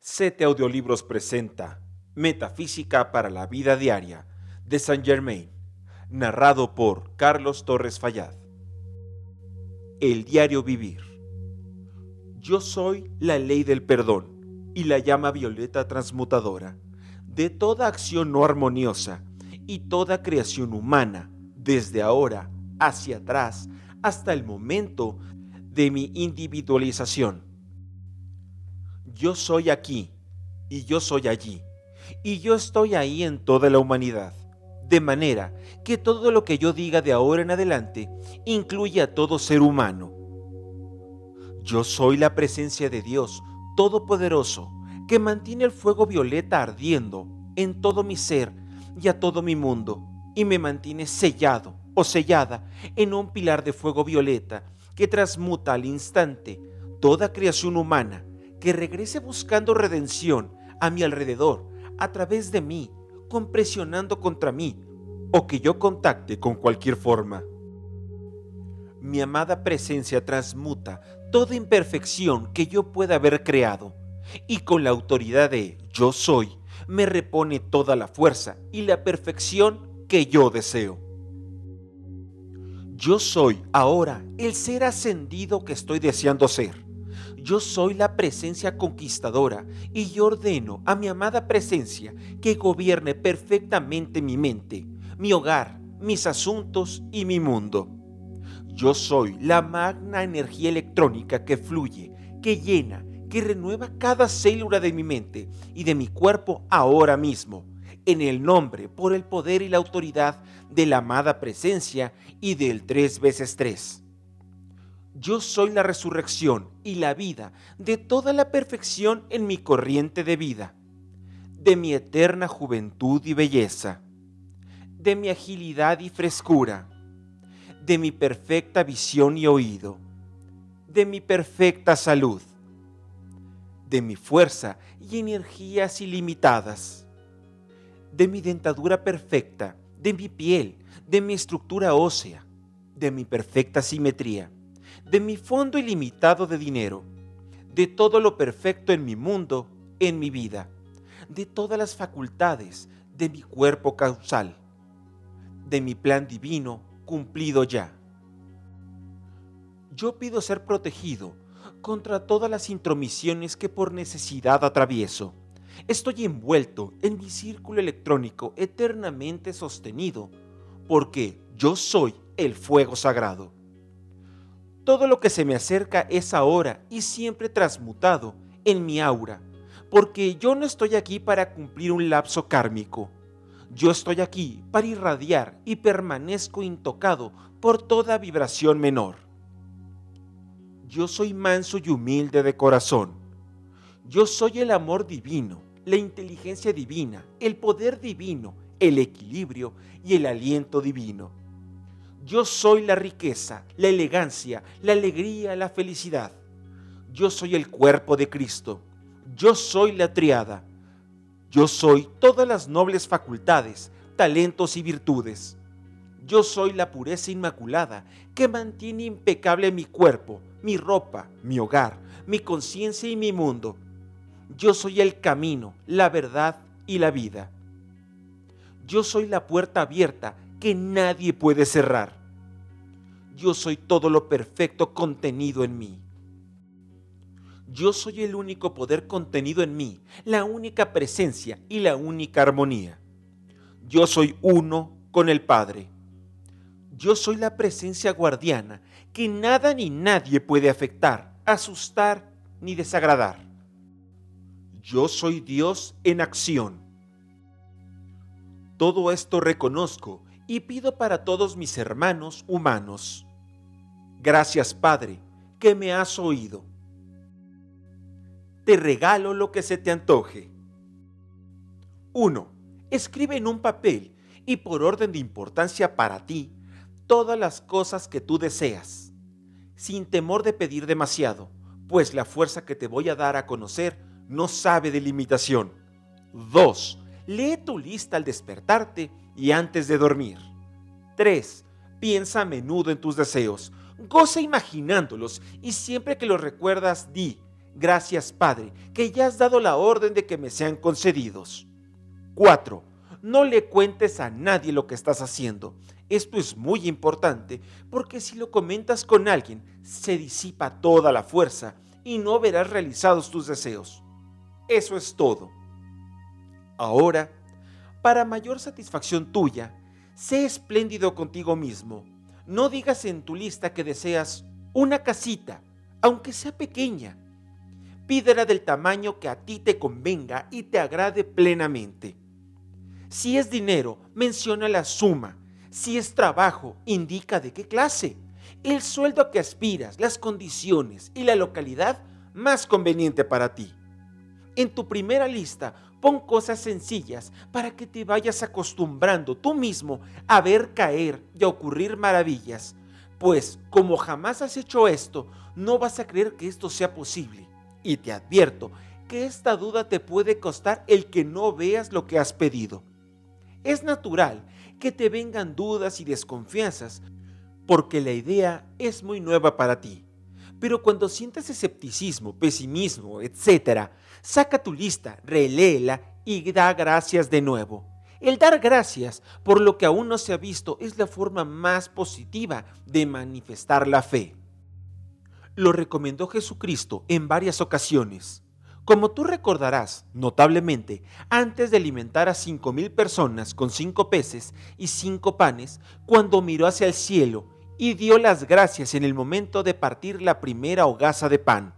Sete Audiolibros presenta Metafísica para la Vida Diaria de Saint Germain, narrado por Carlos Torres Fayad. El diario vivir. Yo soy la ley del perdón y la llama violeta transmutadora de toda acción no armoniosa y toda creación humana, desde ahora hacia atrás hasta el momento de mi individualización. Yo soy aquí y yo soy allí y yo estoy ahí en toda la humanidad. De manera que todo lo que yo diga de ahora en adelante incluye a todo ser humano. Yo soy la presencia de Dios Todopoderoso que mantiene el fuego violeta ardiendo en todo mi ser y a todo mi mundo y me mantiene sellado o sellada en un pilar de fuego violeta que transmuta al instante toda creación humana que regrese buscando redención a mi alrededor a través de mí, compresionando contra mí, o que yo contacte con cualquier forma. Mi amada presencia transmuta toda imperfección que yo pueda haber creado, y con la autoridad de yo soy, me repone toda la fuerza y la perfección que yo deseo. Yo soy ahora el ser ascendido que estoy deseando ser yo soy la presencia conquistadora y yo ordeno a mi amada presencia que gobierne perfectamente mi mente, mi hogar, mis asuntos y mi mundo. Yo soy la magna energía electrónica que fluye, que llena, que renueva cada célula de mi mente y de mi cuerpo ahora mismo, en el nombre, por el poder y la autoridad de la amada presencia y del tres veces tres. Yo soy la resurrección y la vida de toda la perfección en mi corriente de vida, de mi eterna juventud y belleza, de mi agilidad y frescura, de mi perfecta visión y oído, de mi perfecta salud, de mi fuerza y energías ilimitadas, de mi dentadura perfecta, de mi piel, de mi estructura ósea, de mi perfecta simetría de mi fondo ilimitado de dinero, de todo lo perfecto en mi mundo, en mi vida, de todas las facultades de mi cuerpo causal, de mi plan divino cumplido ya. Yo pido ser protegido contra todas las intromisiones que por necesidad atravieso. Estoy envuelto en mi círculo electrónico eternamente sostenido, porque yo soy el fuego sagrado. Todo lo que se me acerca es ahora y siempre transmutado en mi aura, porque yo no estoy aquí para cumplir un lapso kármico. Yo estoy aquí para irradiar y permanezco intocado por toda vibración menor. Yo soy manso y humilde de corazón. Yo soy el amor divino, la inteligencia divina, el poder divino, el equilibrio y el aliento divino. Yo soy la riqueza, la elegancia, la alegría, la felicidad. Yo soy el cuerpo de Cristo. Yo soy la triada. Yo soy todas las nobles facultades, talentos y virtudes. Yo soy la pureza inmaculada que mantiene impecable mi cuerpo, mi ropa, mi hogar, mi conciencia y mi mundo. Yo soy el camino, la verdad y la vida. Yo soy la puerta abierta que nadie puede cerrar yo soy todo lo perfecto contenido en mí. Yo soy el único poder contenido en mí, la única presencia y la única armonía. Yo soy uno con el Padre. Yo soy la presencia guardiana que nada ni nadie puede afectar, asustar ni desagradar. Yo soy Dios en acción. Todo esto reconozco y pido para todos mis hermanos humanos. Gracias, Padre, que me has oído. Te regalo lo que se te antoje. 1. Escribe en un papel y por orden de importancia para ti todas las cosas que tú deseas, sin temor de pedir demasiado, pues la fuerza que te voy a dar a conocer no sabe de limitación. 2. Lee tu lista al despertarte y antes de dormir. 3. Piensa a menudo en tus deseos, Goza imaginándolos y siempre que los recuerdas di, Gracias, Padre, que ya has dado la orden de que me sean concedidos. 4. No le cuentes a nadie lo que estás haciendo. Esto es muy importante porque si lo comentas con alguien, se disipa toda la fuerza y no verás realizados tus deseos. Eso es todo. Ahora, para mayor satisfacción tuya, sé espléndido contigo mismo. No digas en tu lista que deseas una casita, aunque sea pequeña pídela del tamaño que a ti te convenga y te agrade plenamente. Si es dinero, menciona la suma. Si es trabajo, indica de qué clase. El sueldo a que aspiras, las condiciones y la localidad más conveniente para ti. En tu primera lista, pon cosas sencillas para que te vayas acostumbrando tú mismo a ver caer y a ocurrir maravillas. Pues como jamás has hecho esto, no vas a creer que esto sea posible. Y te advierto que esta duda te puede costar el que no veas lo que has pedido. Es natural que te vengan dudas y desconfianzas porque la idea es muy nueva para ti. Pero cuando sientas escepticismo, pesimismo, etc., saca tu lista, reléela y da gracias de nuevo. El dar gracias por lo que aún no se ha visto es la forma más positiva de manifestar la fe lo recomendó Jesucristo en varias ocasiones. Como tú recordarás, notablemente, antes de alimentar a cinco mil personas con cinco peces y cinco panes, cuando miró hacia el cielo y dio las gracias en el momento de partir la primera hogaza de pan.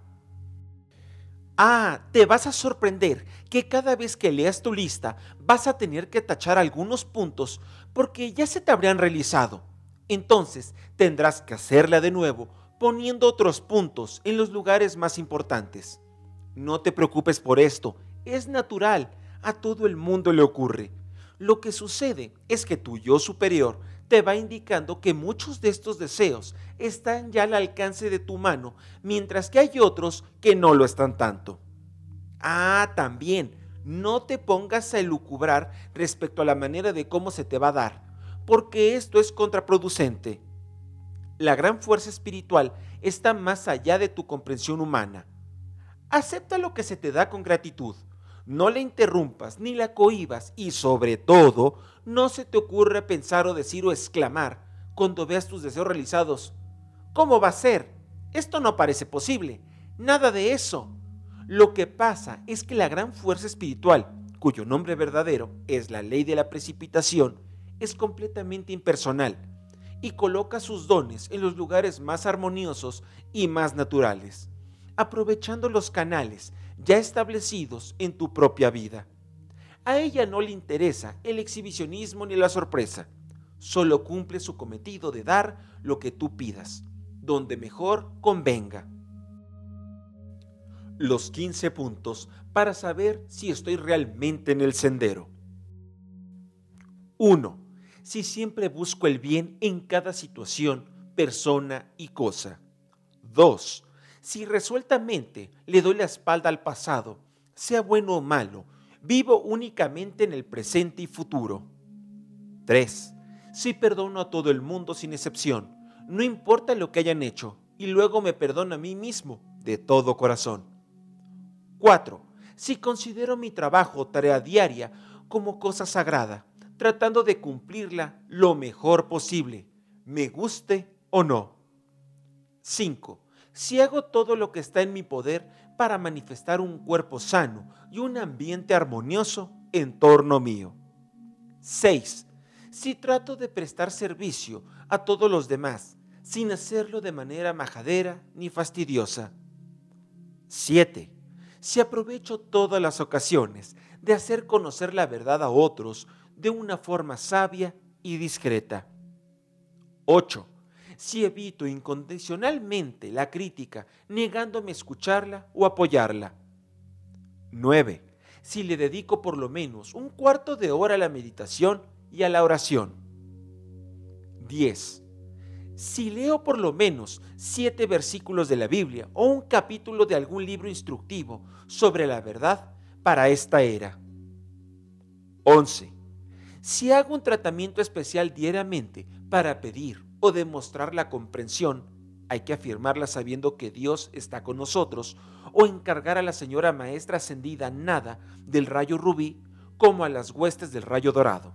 Ah, te vas a sorprender que cada vez que leas tu lista vas a tener que tachar algunos puntos porque ya se te habrían realizado. Entonces tendrás que hacerla de nuevo poniendo otros puntos en los lugares más importantes. No te preocupes por esto, es natural, a todo el mundo le ocurre. Lo que sucede es que tu yo superior te va indicando que muchos de estos deseos están ya al alcance de tu mano, mientras que hay otros que no lo están tanto. Ah, también, no te pongas a elucubrar respecto a la manera de cómo se te va a dar, porque esto es contraproducente. La gran fuerza espiritual está más allá de tu comprensión humana. Acepta lo que se te da con gratitud. No la interrumpas ni la cohibas y sobre todo no se te ocurre pensar o decir o exclamar cuando veas tus deseos realizados. ¿Cómo va a ser? Esto no parece posible. Nada de eso. Lo que pasa es que la gran fuerza espiritual, cuyo nombre verdadero es la ley de la precipitación, es completamente impersonal y coloca sus dones en los lugares más armoniosos y más naturales, aprovechando los canales ya establecidos en tu propia vida. A ella no le interesa el exhibicionismo ni la sorpresa, solo cumple su cometido de dar lo que tú pidas, donde mejor convenga. Los 15 puntos para saber si estoy realmente en el sendero. 1 si siempre busco el bien en cada situación, persona y cosa. 2. Si resueltamente le doy la espalda al pasado, sea bueno o malo, vivo únicamente en el presente y futuro. 3. Si perdono a todo el mundo sin excepción, no importa lo que hayan hecho, y luego me perdono a mí mismo de todo corazón. 4. Si considero mi trabajo tarea diaria como cosa sagrada, tratando de cumplirla lo mejor posible, me guste o no. 5. Si hago todo lo que está en mi poder para manifestar un cuerpo sano y un ambiente armonioso en torno mío. 6. Si trato de prestar servicio a todos los demás sin hacerlo de manera majadera ni fastidiosa. 7. Si aprovecho todas las ocasiones de hacer conocer la verdad a otros de una forma sabia y discreta. 8. Si evito incondicionalmente la crítica, negándome a escucharla o apoyarla. 9. Si le dedico por lo menos un cuarto de hora a la meditación y a la oración. 10. Si leo por lo menos siete versículos de la Biblia o un capítulo de algún libro instructivo sobre la verdad para esta era. 11 si hago un tratamiento especial diariamente para pedir o demostrar la comprensión hay que afirmarla sabiendo que Dios está con nosotros, o encargar a la señora maestra ascendida nada del rayo rubí como a las huestes del rayo dorado.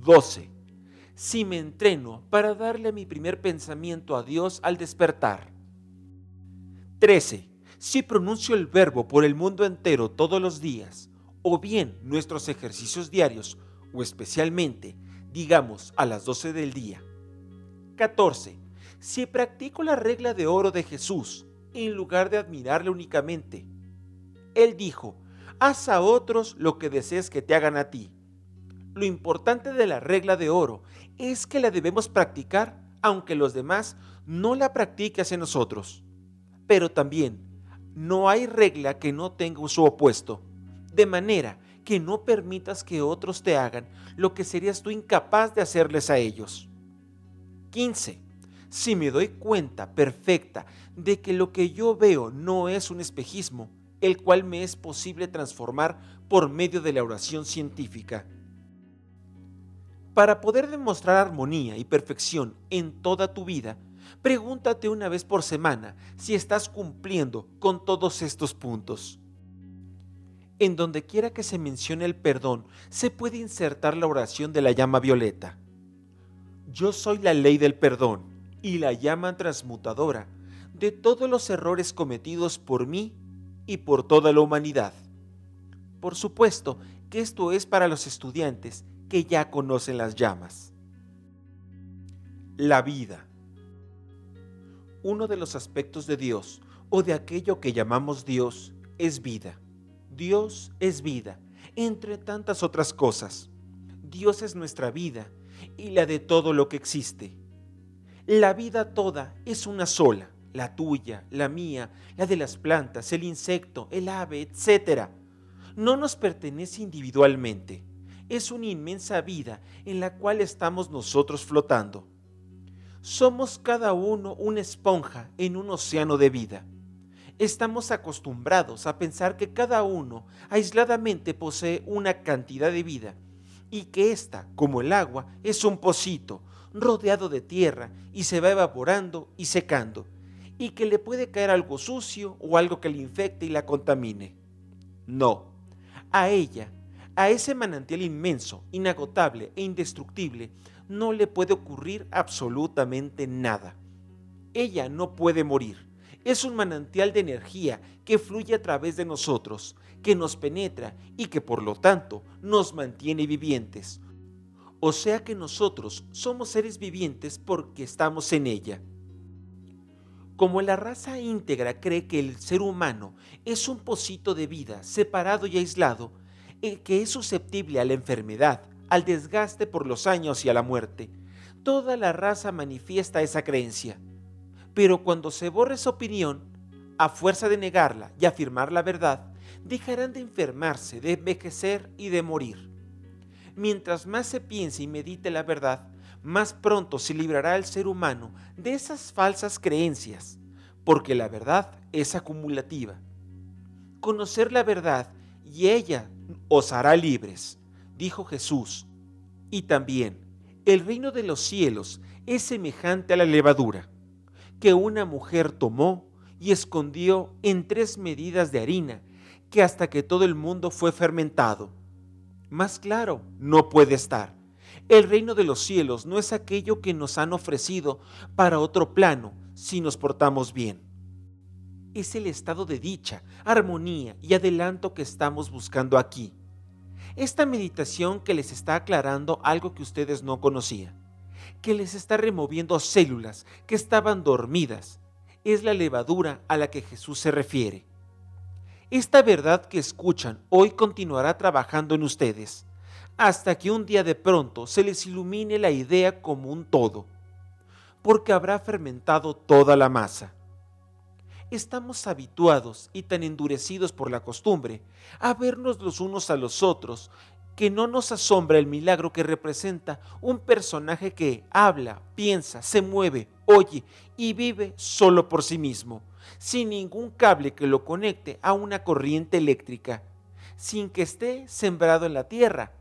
12. Si me entreno para darle mi primer pensamiento a Dios al despertar. 13. Si pronuncio el verbo por el mundo entero todos los días, o bien nuestros ejercicios diarios, o especialmente, digamos, a las 12 del día. 14. Si practico la regla de oro de Jesús, en lugar de admirarle únicamente. Él dijo, haz a otros lo que desees que te hagan a ti. Lo importante de la regla de oro es que la debemos practicar aunque los demás no la practiquen hacia nosotros. Pero también, no hay regla que no tenga su opuesto, de manera que no permitas que otros te hagan lo que serías tú incapaz de hacerles a ellos. 15. Si me doy cuenta perfecta de que lo que yo veo no es un espejismo, el cual me es posible transformar por medio de la oración científica. Para poder demostrar armonía y perfección en toda tu vida, pregúntate una vez por semana si estás cumpliendo con todos estos puntos. En donde quiera que se mencione el perdón, se puede insertar la oración de la llama violeta. Yo soy la ley del perdón y la llama transmutadora de todos los errores cometidos por mí y por toda la humanidad. Por supuesto que esto es para los estudiantes que ya conocen las llamas. La vida. Uno de los aspectos de Dios o de aquello que llamamos Dios es vida. Dios es vida, entre tantas otras cosas. Dios es nuestra vida y la de todo lo que existe. La vida toda es una sola la tuya, la mía, la de las plantas, el insecto, el ave, etc. No nos pertenece individualmente. Es una inmensa vida en la cual estamos nosotros flotando. Somos cada uno una esponja en un océano de vida. Estamos acostumbrados a pensar que cada uno aisladamente posee una cantidad de vida y que ésta, como el agua, es un pocito rodeado de tierra y se va evaporando y secando y que le puede caer algo sucio o algo que le infecte y la contamine. No, a ella, a ese manantial inmenso, inagotable e indestructible, no le puede ocurrir absolutamente nada. Ella no puede morir. Es un manantial de energía que fluye a través de nosotros, que nos penetra y que por lo tanto nos mantiene vivientes. O sea que nosotros somos seres vivientes porque estamos en ella. Como la raza íntegra cree que el ser humano es un pocito de vida separado y aislado, el que es susceptible a la enfermedad, al desgaste por los años y a la muerte, toda la raza manifiesta esa creencia. Pero cuando se borre esa opinión, a fuerza de negarla y afirmar la verdad, dejarán de enfermarse, de envejecer y de morir. Mientras más se piense y medite la verdad, más pronto se librará el ser humano de esas falsas creencias, porque la verdad es acumulativa. Conocer la verdad y ella os hará libres, dijo Jesús. Y también, el reino de los cielos es semejante a la levadura, que una mujer tomó y escondió en tres medidas de harina, que hasta que todo el mundo fue fermentado. Más claro, no puede estar. El reino de los cielos no es aquello que nos han ofrecido para otro plano si nos portamos bien. Es el estado de dicha, armonía y adelanto que estamos buscando aquí. Esta meditación que les está aclarando algo que ustedes no conocían, que les está removiendo células que estaban dormidas, es la levadura a la que Jesús se refiere. Esta verdad que escuchan hoy continuará trabajando en ustedes hasta que un día de pronto se les ilumine la idea como un todo, porque habrá fermentado toda la masa. Estamos habituados y tan endurecidos por la costumbre a vernos los unos a los otros que no nos asombra el milagro que representa un personaje que habla, piensa, se mueve, oye y vive solo por sí mismo, sin ningún cable que lo conecte a una corriente eléctrica, sin que esté sembrado en la tierra,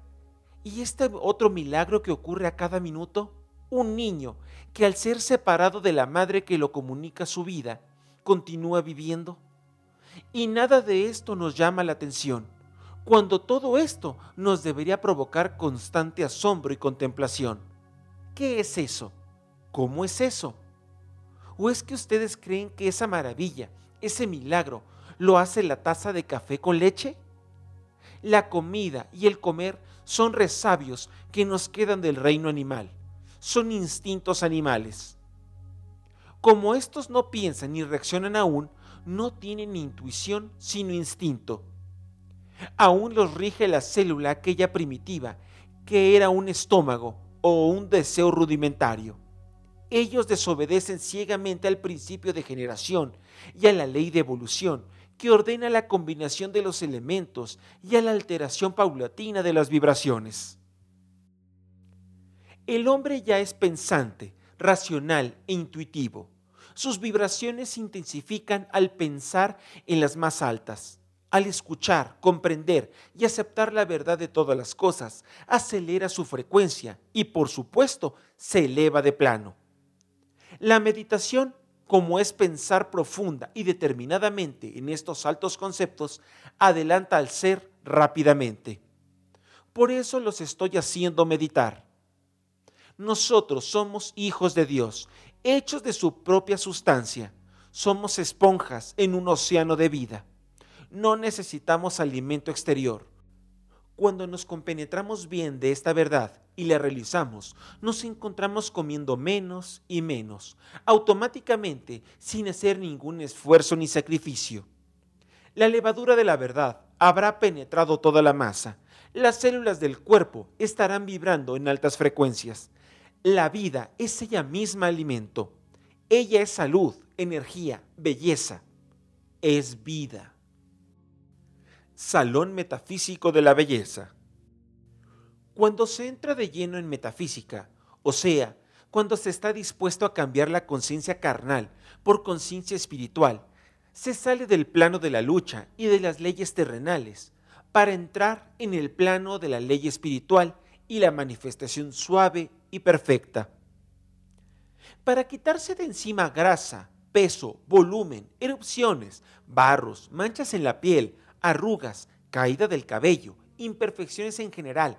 ¿Y este otro milagro que ocurre a cada minuto? Un niño que al ser separado de la madre que lo comunica su vida, continúa viviendo. Y nada de esto nos llama la atención, cuando todo esto nos debería provocar constante asombro y contemplación. ¿Qué es eso? ¿Cómo es eso? ¿O es que ustedes creen que esa maravilla, ese milagro, lo hace la taza de café con leche? La comida y el comer son resabios que nos quedan del reino animal, son instintos animales. Como estos no piensan ni reaccionan aún, no tienen intuición sino instinto. Aún los rige la célula aquella primitiva, que era un estómago o un deseo rudimentario. Ellos desobedecen ciegamente al principio de generación y a la ley de evolución, que ordena la combinación de los elementos y a la alteración paulatina de las vibraciones. El hombre ya es pensante, racional e intuitivo. Sus vibraciones se intensifican al pensar en las más altas. Al escuchar, comprender y aceptar la verdad de todas las cosas, acelera su frecuencia y por supuesto se eleva de plano. La meditación como es pensar profunda y determinadamente en estos altos conceptos, adelanta al ser rápidamente. Por eso los estoy haciendo meditar. Nosotros somos hijos de Dios, hechos de su propia sustancia. Somos esponjas en un océano de vida. No necesitamos alimento exterior. Cuando nos compenetramos bien de esta verdad y la realizamos, nos encontramos comiendo menos y menos, automáticamente, sin hacer ningún esfuerzo ni sacrificio. La levadura de la verdad habrá penetrado toda la masa. Las células del cuerpo estarán vibrando en altas frecuencias. La vida es ella misma alimento. Ella es salud, energía, belleza. Es vida. Salón Metafísico de la Belleza. Cuando se entra de lleno en metafísica, o sea, cuando se está dispuesto a cambiar la conciencia carnal por conciencia espiritual, se sale del plano de la lucha y de las leyes terrenales para entrar en el plano de la ley espiritual y la manifestación suave y perfecta. Para quitarse de encima grasa, peso, volumen, erupciones, barros, manchas en la piel, arrugas, caída del cabello, imperfecciones en general.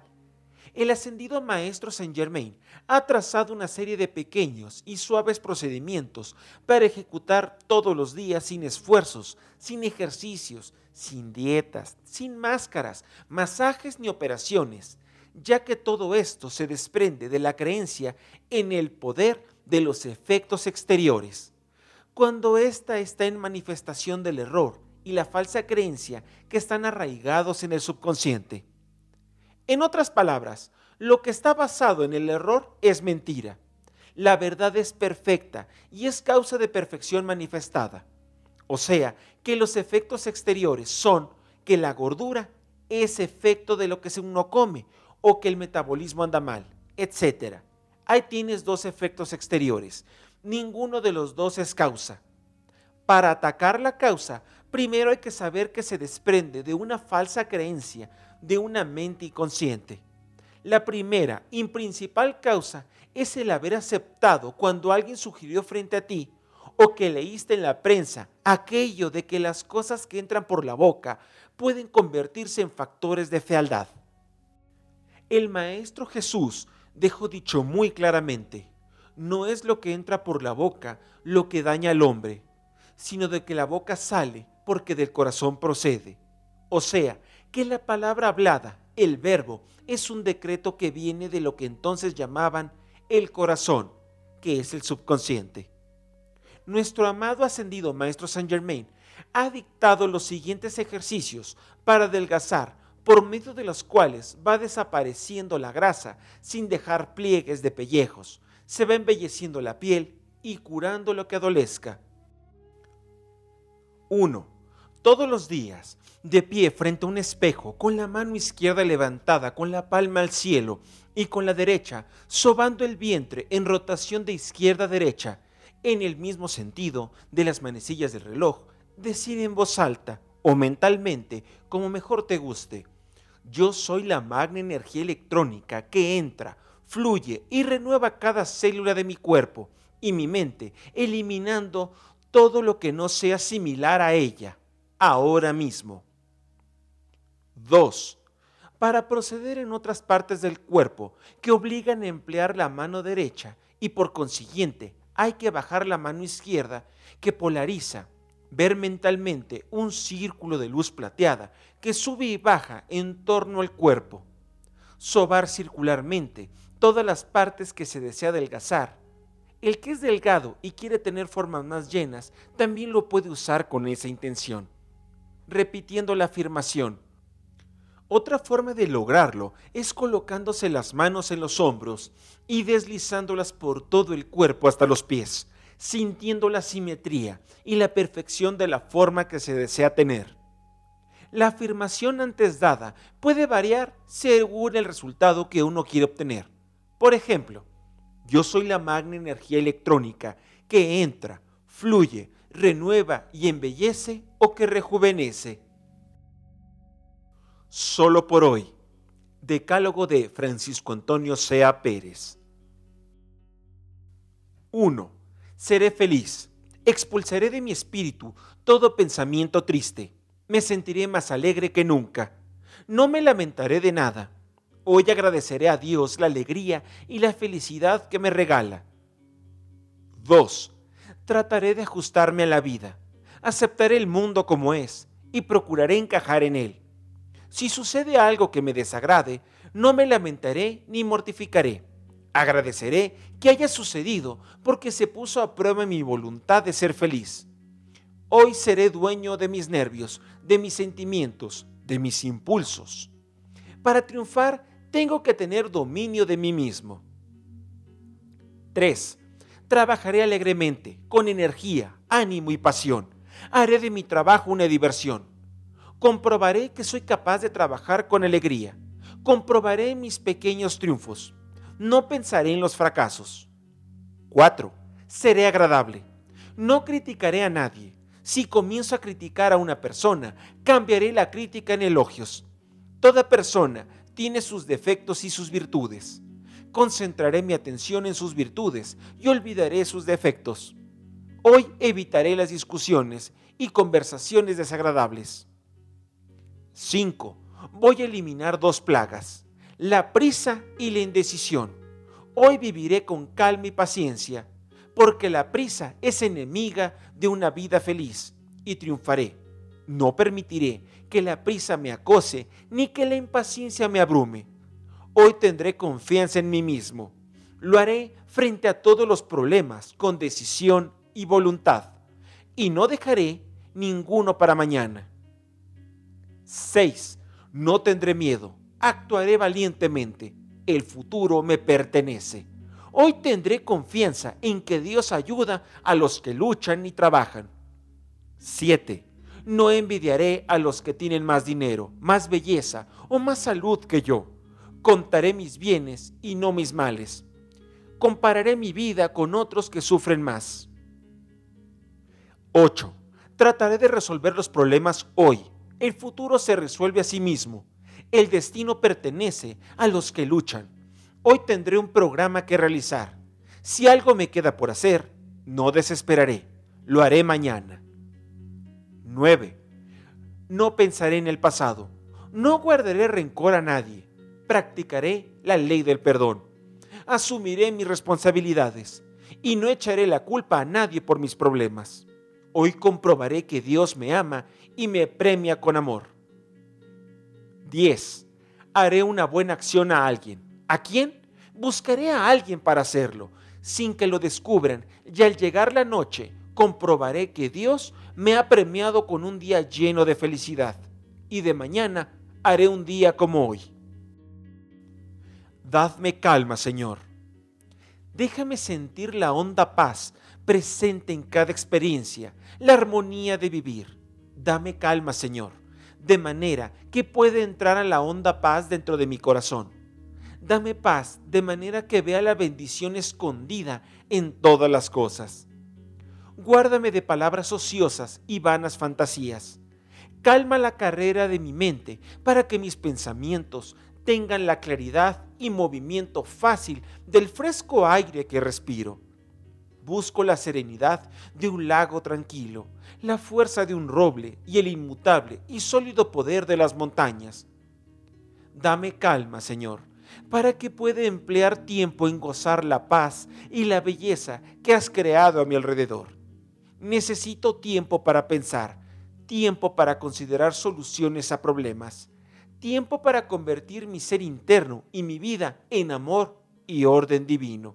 El ascendido maestro Saint Germain ha trazado una serie de pequeños y suaves procedimientos para ejecutar todos los días sin esfuerzos, sin ejercicios, sin dietas, sin máscaras, masajes ni operaciones, ya que todo esto se desprende de la creencia en el poder de los efectos exteriores. Cuando ésta está en manifestación del error, y la falsa creencia que están arraigados en el subconsciente. En otras palabras, lo que está basado en el error es mentira. La verdad es perfecta y es causa de perfección manifestada. O sea, que los efectos exteriores son que la gordura es efecto de lo que uno come o que el metabolismo anda mal, etc. Ahí tienes dos efectos exteriores. Ninguno de los dos es causa. Para atacar la causa, primero hay que saber que se desprende de una falsa creencia de una mente inconsciente. La primera y principal causa es el haber aceptado cuando alguien sugirió frente a ti o que leíste en la prensa aquello de que las cosas que entran por la boca pueden convertirse en factores de fealdad. El Maestro Jesús dejó dicho muy claramente, no es lo que entra por la boca lo que daña al hombre, sino de que la boca sale porque del corazón procede. O sea, que la palabra hablada, el verbo, es un decreto que viene de lo que entonces llamaban el corazón, que es el subconsciente. Nuestro amado ascendido Maestro Saint Germain ha dictado los siguientes ejercicios para adelgazar, por medio de los cuales va desapareciendo la grasa sin dejar pliegues de pellejos, se va embelleciendo la piel y curando lo que adolezca. 1 todos los días, de pie frente a un espejo, con la mano izquierda levantada, con la palma al cielo, y con la derecha, sobando el vientre en rotación de izquierda a derecha, en el mismo sentido de las manecillas del reloj, decir en voz alta o mentalmente, como mejor te guste, yo soy la magna energía electrónica que entra, fluye y renueva cada célula de mi cuerpo y mi mente, eliminando todo lo que no sea similar a ella, ahora mismo. 2. Para proceder en otras partes del cuerpo que obligan a emplear la mano derecha y por consiguiente hay que bajar la mano izquierda que polariza, ver mentalmente un círculo de luz plateada que sube y baja en torno al cuerpo, sobar circularmente todas las partes que se desea adelgazar. El que es delgado y quiere tener formas más llenas también lo puede usar con esa intención. Repitiendo la afirmación, otra forma de lograrlo es colocándose las manos en los hombros y deslizándolas por todo el cuerpo hasta los pies, sintiendo la simetría y la perfección de la forma que se desea tener. La afirmación antes dada puede variar según el resultado que uno quiere obtener. Por ejemplo, yo soy la magna energía electrónica que entra, fluye, renueva y embellece o que rejuvenece solo por hoy. Decálogo de Francisco Antonio Sea Pérez. 1. Seré feliz. Expulsaré de mi espíritu todo pensamiento triste. Me sentiré más alegre que nunca. No me lamentaré de nada. Hoy agradeceré a Dios la alegría y la felicidad que me regala. 2. Trataré de ajustarme a la vida. Aceptaré el mundo como es y procuraré encajar en él si sucede algo que me desagrade, no me lamentaré ni mortificaré. Agradeceré que haya sucedido porque se puso a prueba mi voluntad de ser feliz. Hoy seré dueño de mis nervios, de mis sentimientos, de mis impulsos. Para triunfar tengo que tener dominio de mí mismo. 3. Trabajaré alegremente, con energía, ánimo y pasión. Haré de mi trabajo una diversión comprobaré que soy capaz de trabajar con alegría. Comprobaré mis pequeños triunfos. No pensaré en los fracasos. 4. Seré agradable. No criticaré a nadie. Si comienzo a criticar a una persona, cambiaré la crítica en elogios. Toda persona tiene sus defectos y sus virtudes. Concentraré mi atención en sus virtudes y olvidaré sus defectos. Hoy evitaré las discusiones y conversaciones desagradables. 5. Voy a eliminar dos plagas, la prisa y la indecisión. Hoy viviré con calma y paciencia, porque la prisa es enemiga de una vida feliz, y triunfaré. No permitiré que la prisa me acose ni que la impaciencia me abrume. Hoy tendré confianza en mí mismo. Lo haré frente a todos los problemas con decisión y voluntad, y no dejaré ninguno para mañana. 6. No tendré miedo, actuaré valientemente, el futuro me pertenece. Hoy tendré confianza en que Dios ayuda a los que luchan y trabajan. 7. No envidiaré a los que tienen más dinero, más belleza o más salud que yo. Contaré mis bienes y no mis males. Compararé mi vida con otros que sufren más. 8. Trataré de resolver los problemas hoy el futuro se resuelve a sí mismo. El destino pertenece a los que luchan. Hoy tendré un programa que realizar. Si algo me queda por hacer, no desesperaré. Lo haré mañana. 9. No pensaré en el pasado. No guardaré rencor a nadie. Practicaré la ley del perdón. Asumiré mis responsabilidades y no echaré la culpa a nadie por mis problemas. Hoy comprobaré que Dios me ama y me premia con amor. 10. Haré una buena acción a alguien. ¿A quién? Buscaré a alguien para hacerlo, sin que lo descubran, y al llegar la noche comprobaré que Dios me ha premiado con un día lleno de felicidad, y de mañana haré un día como hoy. Dadme calma, Señor. Déjame sentir la honda paz presente en cada experiencia, la armonía de vivir. Dame calma, Señor, de manera que pueda entrar a la honda paz dentro de mi corazón. Dame paz de manera que vea la bendición escondida en todas las cosas. Guárdame de palabras ociosas y vanas fantasías. Calma la carrera de mi mente para que mis pensamientos tengan la claridad y movimiento fácil del fresco aire que respiro. Busco la serenidad de un lago tranquilo, la fuerza de un roble y el inmutable y sólido poder de las montañas. Dame calma, Señor, para que pueda emplear tiempo en gozar la paz y la belleza que has creado a mi alrededor. Necesito tiempo para pensar, tiempo para considerar soluciones a problemas, tiempo para convertir mi ser interno y mi vida en amor y orden divino.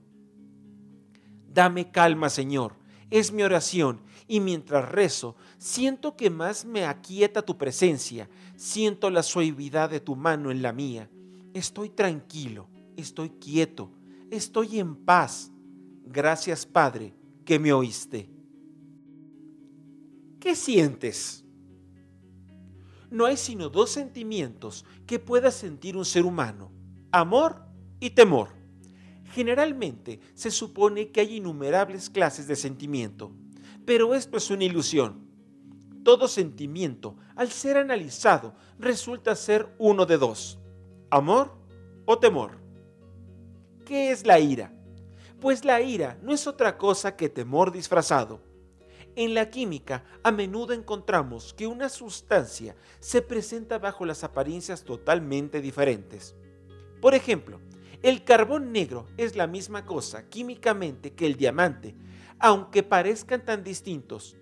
Dame calma, Señor, es mi oración, y mientras rezo, siento que más me aquieta tu presencia, siento la suavidad de tu mano en la mía. Estoy tranquilo, estoy quieto, estoy en paz. Gracias, Padre, que me oíste. ¿Qué sientes? No hay sino dos sentimientos que pueda sentir un ser humano, amor y temor. Generalmente se supone que hay innumerables clases de sentimiento, pero esto es una ilusión. Todo sentimiento, al ser analizado, resulta ser uno de dos, amor o temor. ¿Qué es la ira? Pues la ira no es otra cosa que temor disfrazado en la química, a menudo encontramos que una sustancia se presenta bajo las apariencias totalmente diferentes. Por ejemplo, el carbón negro es la misma cosa químicamente que el diamante, aunque parezcan tan distintos.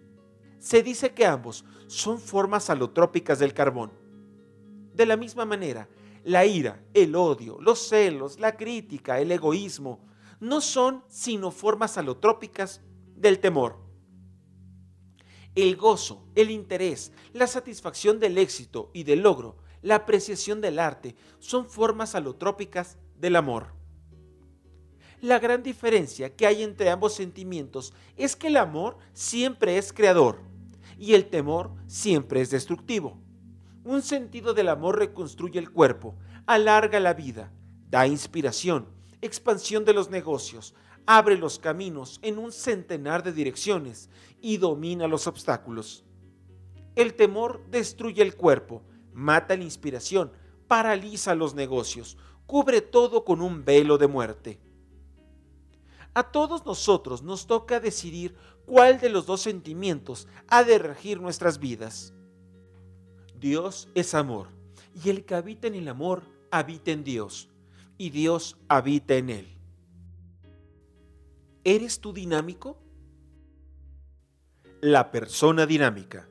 Se dice que ambos son formas alotrópicas del carbón. De la misma manera, la ira, el odio, los celos, la crítica, el egoísmo, no son sino formas alotrópicas del temor el gozo, el interés, la satisfacción del éxito y del logro, la apreciación del arte, son formas alotrópicas del amor. La gran diferencia que hay entre ambos sentimientos es que el amor siempre es creador y el temor siempre es destructivo. Un sentido del amor reconstruye el cuerpo, alarga la vida, da inspiración, expansión de los negocios, abre los caminos en un centenar de direcciones y domina los obstáculos. El temor destruye el cuerpo, mata la inspiración, paraliza los negocios, cubre todo con un velo de muerte. A todos nosotros nos toca decidir cuál de los dos sentimientos ha de regir nuestras vidas. Dios es amor, y el que habita en el amor habita en Dios, y Dios habita en él. ¿Eres tú dinámico? La persona dinámica.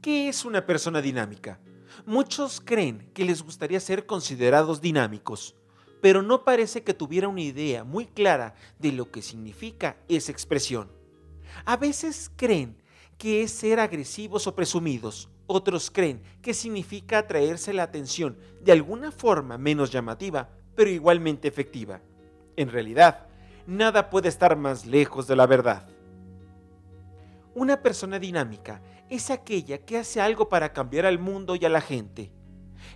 ¿Qué es una persona dinámica? Muchos creen que les gustaría ser considerados dinámicos, pero no parece que tuviera una idea muy clara de lo que significa esa expresión. A veces creen que es ser agresivos o presumidos, otros creen que significa atraerse la atención de alguna forma menos llamativa, pero igualmente efectiva. En realidad, nada puede estar más lejos de la verdad. Una persona dinámica es aquella que hace algo para cambiar al mundo y a la gente.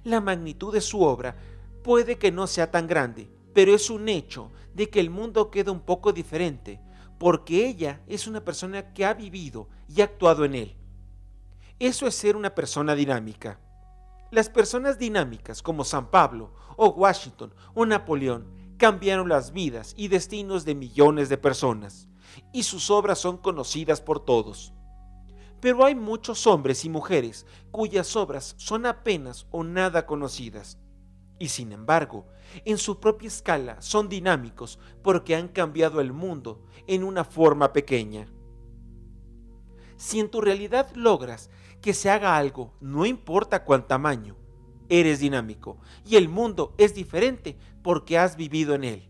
La magnitud de su obra puede que no sea tan grande, pero es un hecho de que el mundo queda un poco diferente, porque ella es una persona que ha vivido y actuado en él. Eso es ser una persona dinámica. Las personas dinámicas como San Pablo o Washington o Napoleón cambiaron las vidas y destinos de millones de personas, y sus obras son conocidas por todos. Pero hay muchos hombres y mujeres cuyas obras son apenas o nada conocidas, y sin embargo, en su propia escala son dinámicos porque han cambiado el mundo en una forma pequeña. Si en tu realidad logras que se haga algo, no importa cuán tamaño, eres dinámico y el mundo es diferente porque has vivido en él.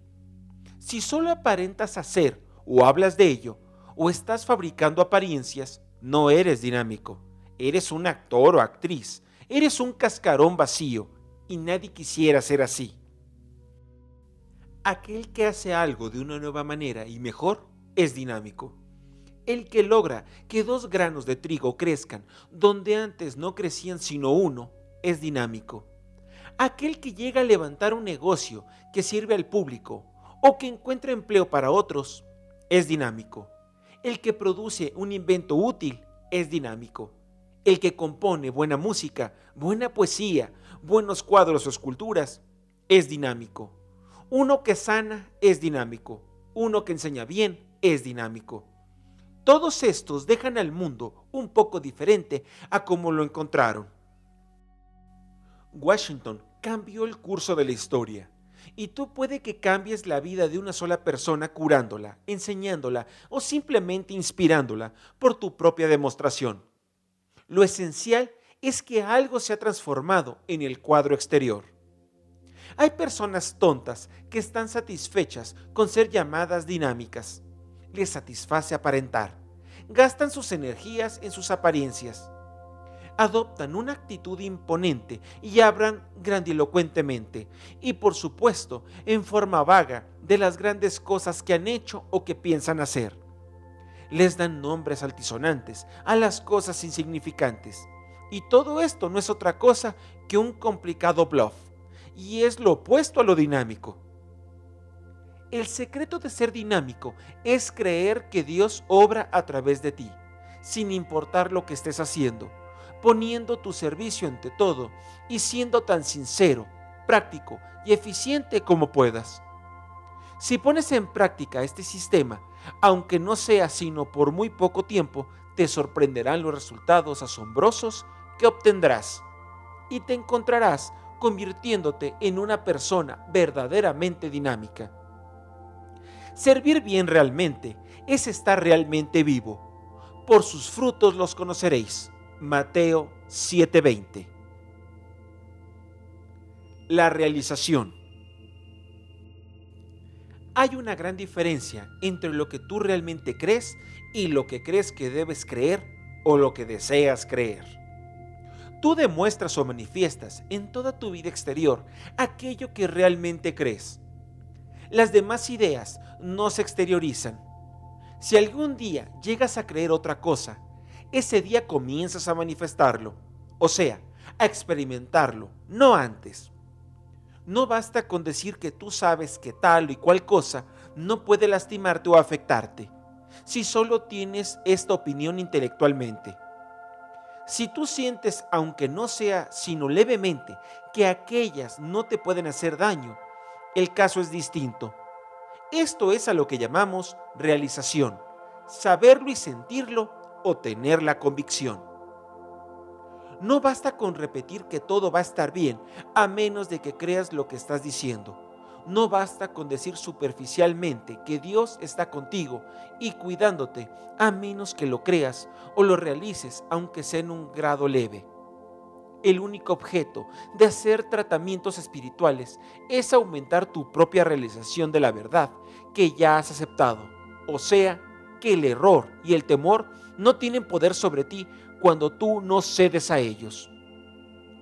Si solo aparentas hacer o hablas de ello o estás fabricando apariencias, no eres dinámico. Eres un actor o actriz. Eres un cascarón vacío y nadie quisiera ser así. Aquel que hace algo de una nueva manera y mejor es dinámico. El que logra que dos granos de trigo crezcan donde antes no crecían sino uno es dinámico. Aquel que llega a levantar un negocio que sirve al público o que encuentra empleo para otros es dinámico. El que produce un invento útil es dinámico. El que compone buena música, buena poesía, buenos cuadros o esculturas, es dinámico. Uno que sana es dinámico. Uno que enseña bien es dinámico. Todos estos dejan al mundo un poco diferente a como lo encontraron. Washington cambió el curso de la historia. Y tú puede que cambies la vida de una sola persona curándola, enseñándola o simplemente inspirándola por tu propia demostración. Lo esencial es que algo se ha transformado en el cuadro exterior. Hay personas tontas que están satisfechas con ser llamadas dinámicas. Les satisface aparentar. Gastan sus energías en sus apariencias. Adoptan una actitud imponente y hablan grandilocuentemente y por supuesto en forma vaga de las grandes cosas que han hecho o que piensan hacer. Les dan nombres altisonantes a las cosas insignificantes. Y todo esto no es otra cosa que un complicado bluff y es lo opuesto a lo dinámico. El secreto de ser dinámico es creer que Dios obra a través de ti, sin importar lo que estés haciendo, poniendo tu servicio ante todo y siendo tan sincero, práctico y eficiente como puedas. Si pones en práctica este sistema, aunque no sea sino por muy poco tiempo, te sorprenderán los resultados asombrosos que obtendrás y te encontrarás convirtiéndote en una persona verdaderamente dinámica. Servir bien realmente es estar realmente vivo. Por sus frutos los conoceréis. Mateo 7:20. La realización. Hay una gran diferencia entre lo que tú realmente crees y lo que crees que debes creer o lo que deseas creer. Tú demuestras o manifiestas en toda tu vida exterior aquello que realmente crees. Las demás ideas no se exteriorizan. Si algún día llegas a creer otra cosa, ese día comienzas a manifestarlo, o sea, a experimentarlo, no antes. No basta con decir que tú sabes que tal y cual cosa no puede lastimarte o afectarte, si solo tienes esta opinión intelectualmente. Si tú sientes, aunque no sea sino levemente, que aquellas no te pueden hacer daño, el caso es distinto. Esto es a lo que llamamos realización, saberlo y sentirlo o tener la convicción. No basta con repetir que todo va a estar bien, a menos de que creas lo que estás diciendo. No basta con decir superficialmente que Dios está contigo y cuidándote, a menos que lo creas o lo realices, aunque sea en un grado leve. El único objeto de hacer tratamientos espirituales es aumentar tu propia realización de la verdad que ya has aceptado. O sea, que el error y el temor no tienen poder sobre ti cuando tú no cedes a ellos.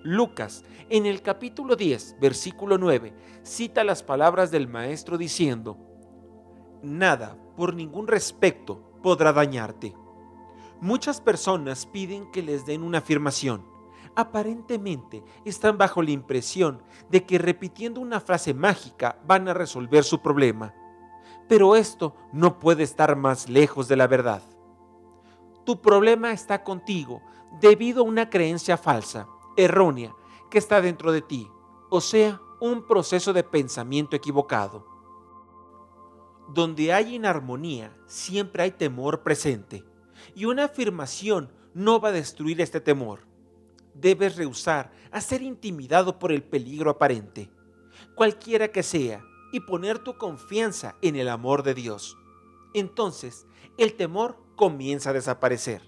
Lucas, en el capítulo 10, versículo 9, cita las palabras del Maestro diciendo, Nada, por ningún respecto, podrá dañarte. Muchas personas piden que les den una afirmación. Aparentemente están bajo la impresión de que repitiendo una frase mágica van a resolver su problema. Pero esto no puede estar más lejos de la verdad. Tu problema está contigo debido a una creencia falsa errónea que está dentro de ti, o sea, un proceso de pensamiento equivocado. Donde hay inarmonía, siempre hay temor presente, y una afirmación no va a destruir este temor. Debes rehusar a ser intimidado por el peligro aparente, cualquiera que sea, y poner tu confianza en el amor de Dios. Entonces, el temor comienza a desaparecer.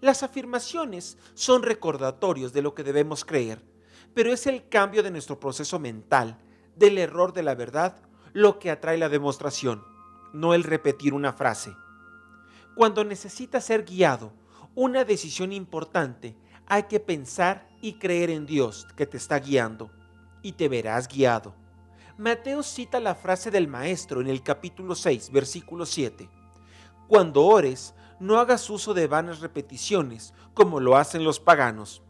Las afirmaciones son recordatorios de lo que debemos creer, pero es el cambio de nuestro proceso mental, del error de la verdad, lo que atrae la demostración, no el repetir una frase. Cuando necesitas ser guiado, una decisión importante, hay que pensar y creer en Dios que te está guiando, y te verás guiado. Mateo cita la frase del Maestro en el capítulo 6, versículo 7. Cuando ores, no hagas uso de vanas repeticiones como lo hacen los paganos.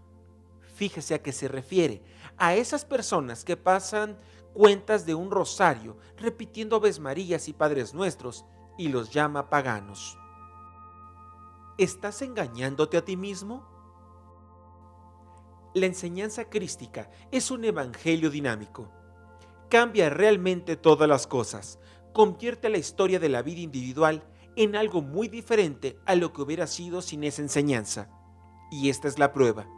Fíjese a qué se refiere. A esas personas que pasan cuentas de un rosario repitiendo Aves Marías y Padres Nuestros y los llama paganos. ¿Estás engañándote a ti mismo? La enseñanza crística es un evangelio dinámico. Cambia realmente todas las cosas, convierte la historia de la vida individual en algo muy diferente a lo que hubiera sido sin esa enseñanza. Y esta es la prueba.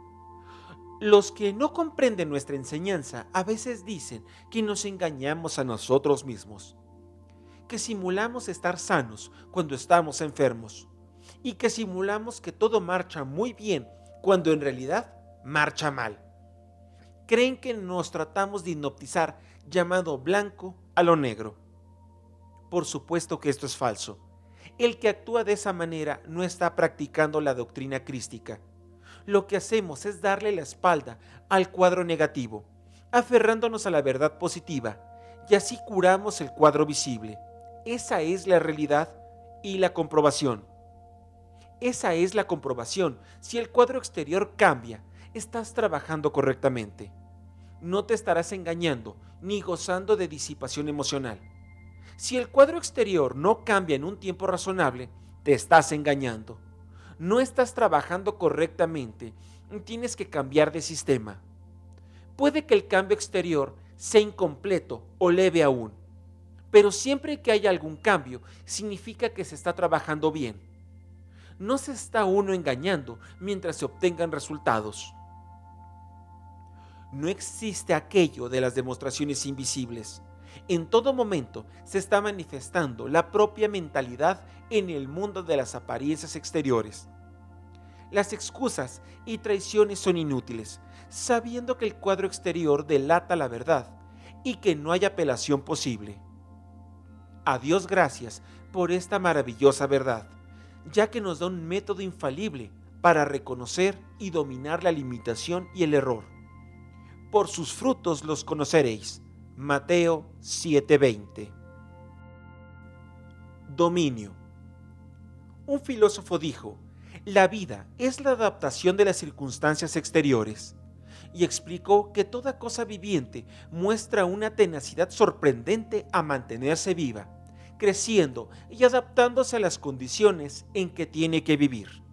Los que no comprenden nuestra enseñanza a veces dicen que nos engañamos a nosotros mismos, que simulamos estar sanos cuando estamos enfermos y que simulamos que todo marcha muy bien cuando en realidad marcha mal. Creen que nos tratamos de hipnotizar llamado blanco a lo negro. Por supuesto que esto es falso. El que actúa de esa manera no está practicando la doctrina crística lo que hacemos es darle la espalda al cuadro negativo, aferrándonos a la verdad positiva, y así curamos el cuadro visible. Esa es la realidad y la comprobación. Esa es la comprobación. Si el cuadro exterior cambia, estás trabajando correctamente. No te estarás engañando ni gozando de disipación emocional. Si el cuadro exterior no cambia en un tiempo razonable, te estás engañando no estás trabajando correctamente, tienes que cambiar de sistema. Puede que el cambio exterior sea incompleto o leve aún, pero siempre que haya algún cambio, significa que se está trabajando bien. No se está uno engañando mientras se obtengan resultados. No existe aquello de las demostraciones invisibles. En todo momento se está manifestando la propia mentalidad en el mundo de las apariencias exteriores. Las excusas y traiciones son inútiles, sabiendo que el cuadro exterior delata la verdad y que no hay apelación posible. A Dios gracias por esta maravillosa verdad, ya que nos da un método infalible para reconocer y dominar la limitación y el error. Por sus frutos los conoceréis. Mateo 7:20. Dominio. Un filósofo dijo, la vida es la adaptación de las circunstancias exteriores y explicó que toda cosa viviente muestra una tenacidad sorprendente a mantenerse viva, creciendo y adaptándose a las condiciones en que tiene que vivir.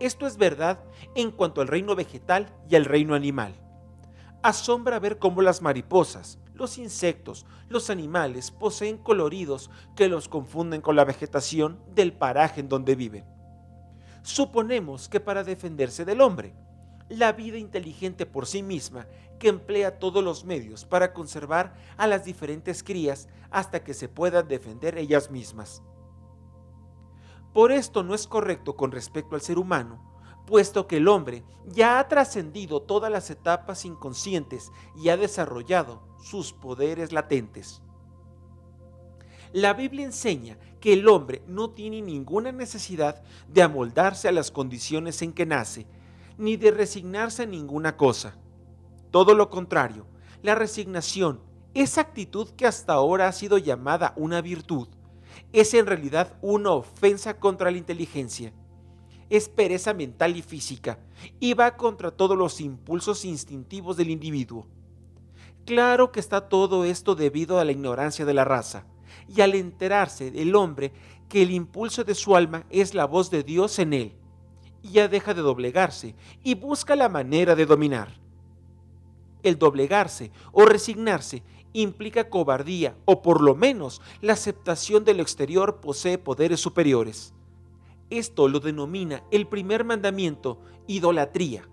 Esto es verdad en cuanto al reino vegetal y al reino animal. Asombra ver cómo las mariposas, los insectos, los animales poseen coloridos que los confunden con la vegetación del paraje en donde viven Suponemos que para defenderse del hombre, la vida inteligente por sí misma, que emplea todos los medios para conservar a las diferentes crías hasta que se puedan defender ellas mismas. Por esto no es correcto con respecto al ser humano, puesto que el hombre ya ha trascendido todas las etapas inconscientes y ha desarrollado sus poderes latentes. La Biblia enseña que el hombre no tiene ninguna necesidad de amoldarse a las condiciones en que nace, ni de resignarse a ninguna cosa. Todo lo contrario, la resignación, esa actitud que hasta ahora ha sido llamada una virtud, es en realidad una ofensa contra la inteligencia. Es pereza mental y física y va contra todos los impulsos instintivos del individuo. Claro que está todo esto debido a la ignorancia de la raza y al enterarse el hombre que el impulso de su alma es la voz de Dios en él, ya deja de doblegarse y busca la manera de dominar. El doblegarse o resignarse implica cobardía o por lo menos la aceptación de lo exterior posee poderes superiores. Esto lo denomina el primer mandamiento, idolatría.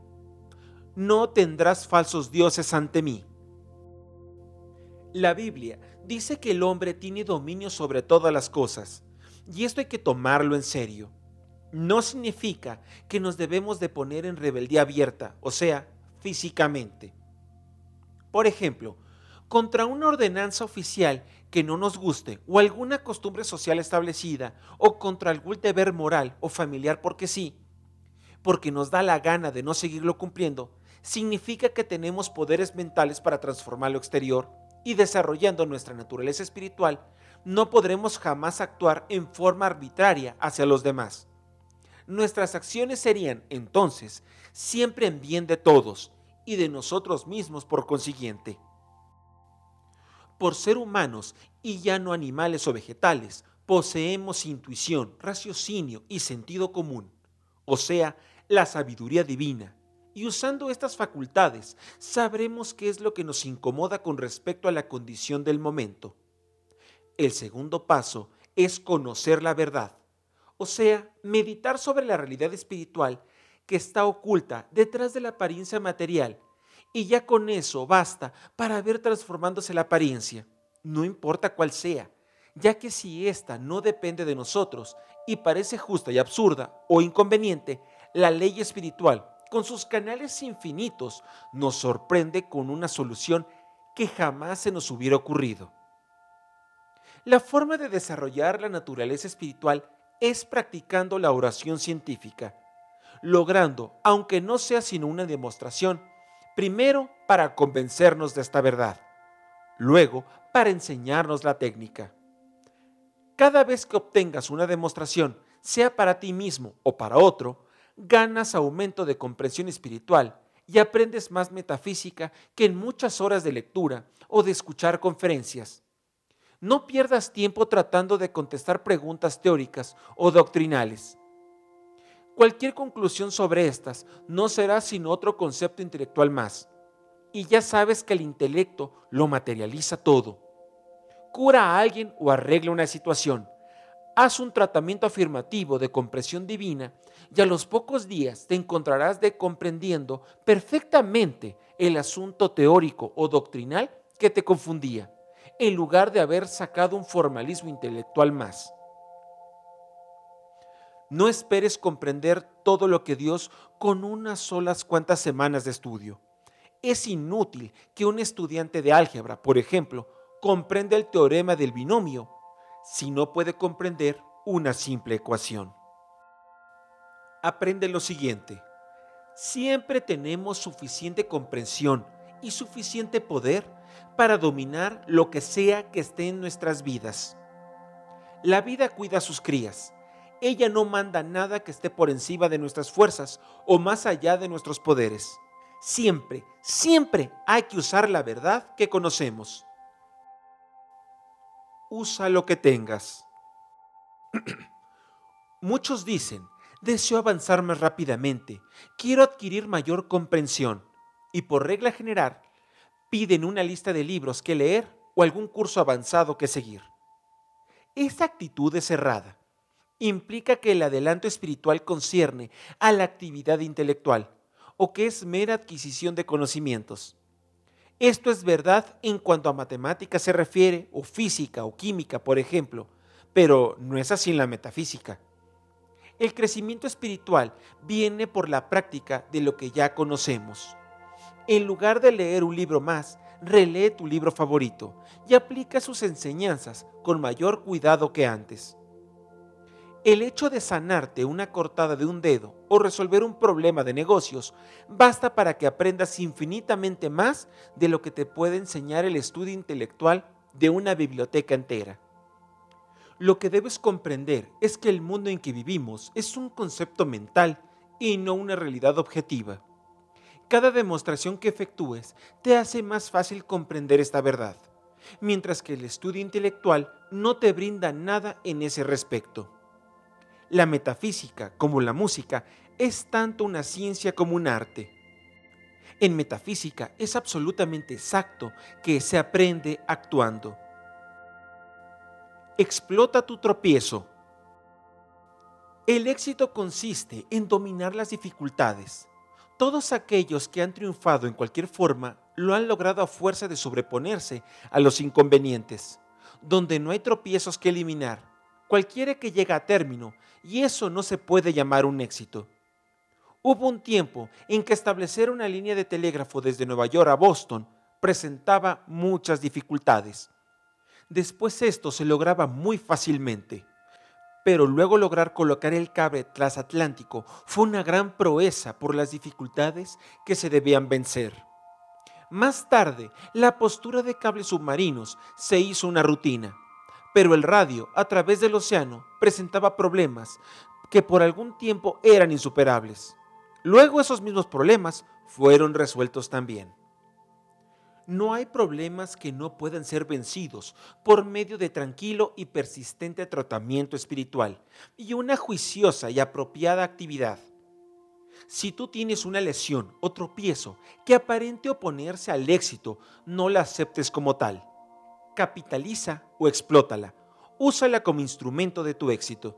No tendrás falsos dioses ante mí. La Biblia dice que el hombre tiene dominio sobre todas las cosas, y esto hay que tomarlo en serio. No significa que nos debemos de poner en rebeldía abierta, o sea, físicamente. Por ejemplo, contra una ordenanza oficial que no nos guste o alguna costumbre social establecida o contra algún deber moral o familiar porque sí, porque nos da la gana de no seguirlo cumpliendo, significa que tenemos poderes mentales para transformar lo exterior y desarrollando nuestra naturaleza espiritual, no podremos jamás actuar en forma arbitraria hacia los demás. Nuestras acciones serían, entonces, siempre en bien de todos y de nosotros mismos por consiguiente. Por ser humanos y ya no animales o vegetales, poseemos intuición, raciocinio y sentido común, o sea, la sabiduría divina, y usando estas facultades sabremos qué es lo que nos incomoda con respecto a la condición del momento. El segundo paso es conocer la verdad, o sea, meditar sobre la realidad espiritual que está oculta detrás de la apariencia material, y ya con eso basta para ver transformándose la apariencia, no importa cuál sea, ya que si ésta no depende de nosotros y parece justa y absurda o inconveniente, la ley espiritual, con sus canales infinitos, nos sorprende con una solución que jamás se nos hubiera ocurrido. La forma de desarrollar la naturaleza espiritual es practicando la oración científica, logrando, aunque no sea sino una demostración, primero para convencernos de esta verdad, luego para enseñarnos la técnica. Cada vez que obtengas una demostración, sea para ti mismo o para otro, ganas aumento de comprensión espiritual y aprendes más metafísica que en muchas horas de lectura o de escuchar conferencias. No pierdas tiempo tratando de contestar preguntas teóricas o doctrinales. Cualquier conclusión sobre estas no será sino otro concepto intelectual más. Y ya sabes que el intelecto lo materializa todo cura a alguien o arregla una situación. Haz un tratamiento afirmativo de comprensión divina y a los pocos días te encontrarás de comprendiendo perfectamente el asunto teórico o doctrinal que te confundía, en lugar de haber sacado un formalismo intelectual más. No esperes comprender todo lo que Dios con unas solas cuantas semanas de estudio. Es inútil que un estudiante de álgebra, por ejemplo, comprende el teorema del binomio si no puede comprender una simple ecuación. Aprende lo siguiente. Siempre tenemos suficiente comprensión y suficiente poder para dominar lo que sea que esté en nuestras vidas. La vida cuida a sus crías. Ella no manda nada que esté por encima de nuestras fuerzas o más allá de nuestros poderes. Siempre, siempre hay que usar la verdad que conocemos usa lo que tengas. Muchos dicen, deseo avanzar más rápidamente, quiero adquirir mayor comprensión y por regla general piden una lista de libros que leer o algún curso avanzado que seguir. Esta actitud es errada. Implica que el adelanto espiritual concierne a la actividad intelectual o que es mera adquisición de conocimientos. Esto es verdad en cuanto a matemática se refiere, o física o química, por ejemplo, pero no es así en la metafísica. El crecimiento espiritual viene por la práctica de lo que ya conocemos. En lugar de leer un libro más, relee tu libro favorito y aplica sus enseñanzas con mayor cuidado que antes. El hecho de sanarte una cortada de un dedo o resolver un problema de negocios basta para que aprendas infinitamente más de lo que te puede enseñar el estudio intelectual de una biblioteca entera. Lo que debes comprender es que el mundo en que vivimos es un concepto mental y no una realidad objetiva. Cada demostración que efectúes te hace más fácil comprender esta verdad, mientras que el estudio intelectual no te brinda nada en ese respecto. La metafísica, como la música, es tanto una ciencia como un arte. En metafísica es absolutamente exacto que se aprende actuando. Explota tu tropiezo. El éxito consiste en dominar las dificultades. Todos aquellos que han triunfado en cualquier forma lo han logrado a fuerza de sobreponerse a los inconvenientes. Donde no hay tropiezos que eliminar, cualquiera que llega a término, y eso no se puede llamar un éxito. Hubo un tiempo en que establecer una línea de telégrafo desde Nueva York a Boston presentaba muchas dificultades. Después esto se lograba muy fácilmente, pero luego lograr colocar el cable transatlántico fue una gran proeza por las dificultades que se debían vencer. Más tarde, la postura de cables submarinos se hizo una rutina pero el radio a través del océano presentaba problemas que por algún tiempo eran insuperables. Luego esos mismos problemas fueron resueltos también. No hay problemas que no puedan ser vencidos por medio de tranquilo y persistente tratamiento espiritual y una juiciosa y apropiada actividad. Si tú tienes una lesión o tropiezo que aparente oponerse al éxito, no la aceptes como tal. Capitaliza o explótala. Úsala como instrumento de tu éxito.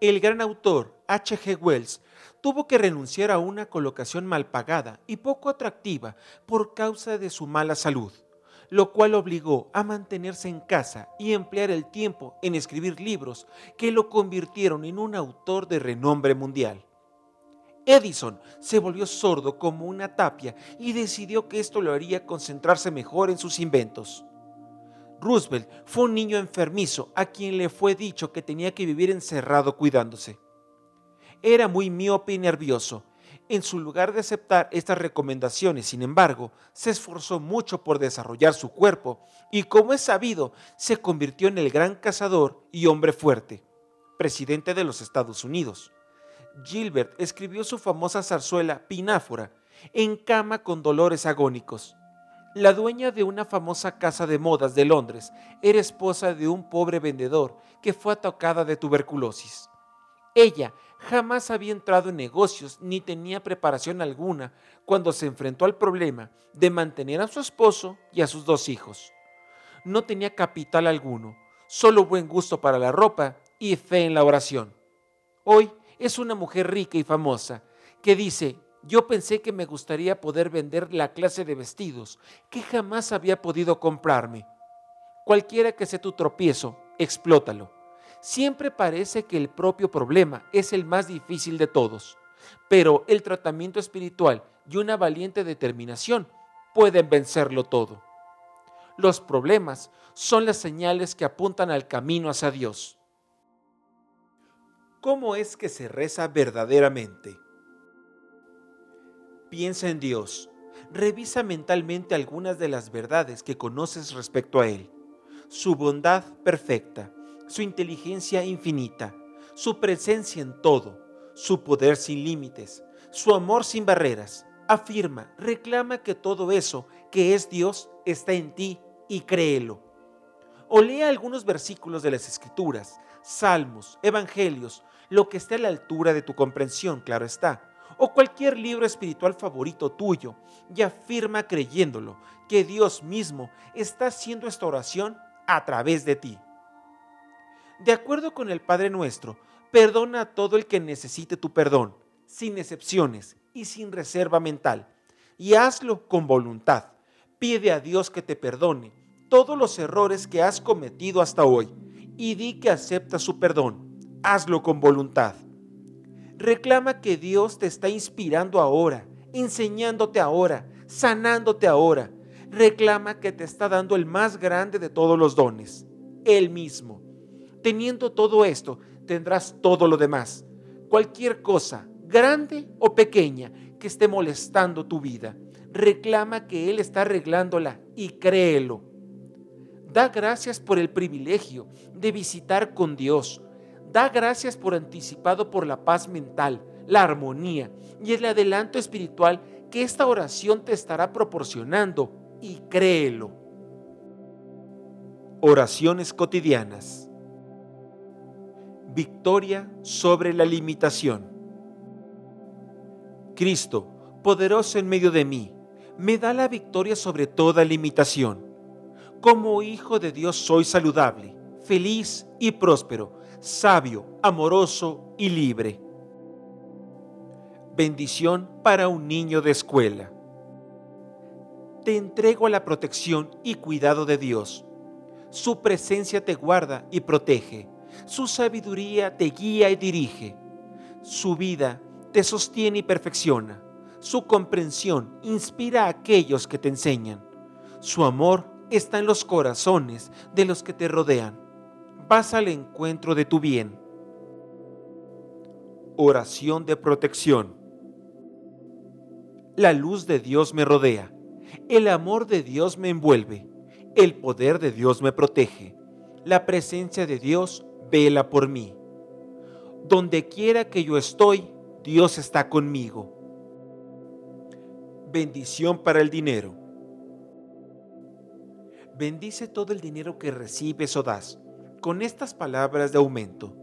El gran autor H.G. Wells tuvo que renunciar a una colocación mal pagada y poco atractiva por causa de su mala salud, lo cual obligó a mantenerse en casa y emplear el tiempo en escribir libros que lo convirtieron en un autor de renombre mundial. Edison se volvió sordo como una tapia y decidió que esto lo haría concentrarse mejor en sus inventos. Roosevelt fue un niño enfermizo a quien le fue dicho que tenía que vivir encerrado cuidándose. Era muy miope y nervioso. En su lugar de aceptar estas recomendaciones, sin embargo, se esforzó mucho por desarrollar su cuerpo y, como es sabido, se convirtió en el gran cazador y hombre fuerte, presidente de los Estados Unidos. Gilbert escribió su famosa zarzuela Pináfora, en cama con dolores agónicos. La dueña de una famosa casa de modas de Londres era esposa de un pobre vendedor que fue atacada de tuberculosis. Ella jamás había entrado en negocios ni tenía preparación alguna cuando se enfrentó al problema de mantener a su esposo y a sus dos hijos. No tenía capital alguno, solo buen gusto para la ropa y fe en la oración. Hoy es una mujer rica y famosa que dice, yo pensé que me gustaría poder vender la clase de vestidos que jamás había podido comprarme. Cualquiera que sea tu tropiezo, explótalo. Siempre parece que el propio problema es el más difícil de todos, pero el tratamiento espiritual y una valiente determinación pueden vencerlo todo. Los problemas son las señales que apuntan al camino hacia Dios. ¿Cómo es que se reza verdaderamente? Piensa en Dios. Revisa mentalmente algunas de las verdades que conoces respecto a Él. Su bondad perfecta, su inteligencia infinita, su presencia en todo, su poder sin límites, su amor sin barreras. Afirma, reclama que todo eso que es Dios está en ti y créelo. O lea algunos versículos de las Escrituras, salmos, evangelios, lo que esté a la altura de tu comprensión, claro está, o cualquier libro espiritual favorito tuyo, y afirma creyéndolo que Dios mismo está haciendo esta oración a través de ti. De acuerdo con el Padre nuestro, perdona a todo el que necesite tu perdón, sin excepciones y sin reserva mental, y hazlo con voluntad. Pide a Dios que te perdone todos los errores que has cometido hasta hoy y di que acepta su perdón hazlo con voluntad. Reclama que Dios te está inspirando ahora, enseñándote ahora, sanándote ahora. Reclama que te está dando el más grande de todos los dones, Él mismo. Teniendo todo esto, tendrás todo lo demás. Cualquier cosa, grande o pequeña, que esté molestando tu vida, reclama que Él está arreglándola y créelo. Da gracias por el privilegio de visitar con Dios, Da gracias por anticipado por la paz mental, la armonía y el adelanto espiritual que esta oración te estará proporcionando y créelo. Oraciones cotidianas. Victoria sobre la limitación. Cristo, poderoso en medio de mí, me da la victoria sobre toda limitación. Como hijo de Dios soy saludable, feliz y próspero sabio, amoroso y libre. Bendición para un niño de escuela. Te entrego a la protección y cuidado de Dios. Su presencia te guarda y protege. Su sabiduría te guía y dirige. Su vida te sostiene y perfecciona. Su comprensión inspira a aquellos que te enseñan. Su amor está en los corazones de los que te rodean vas al encuentro de tu bien. Oración de protección. La luz de Dios me rodea, el amor de Dios me envuelve, el poder de Dios me protege, la presencia de Dios vela por mí. Donde quiera que yo estoy, Dios está conmigo. Bendición para el dinero. Bendice todo el dinero que recibes o das con estas palabras de aumento.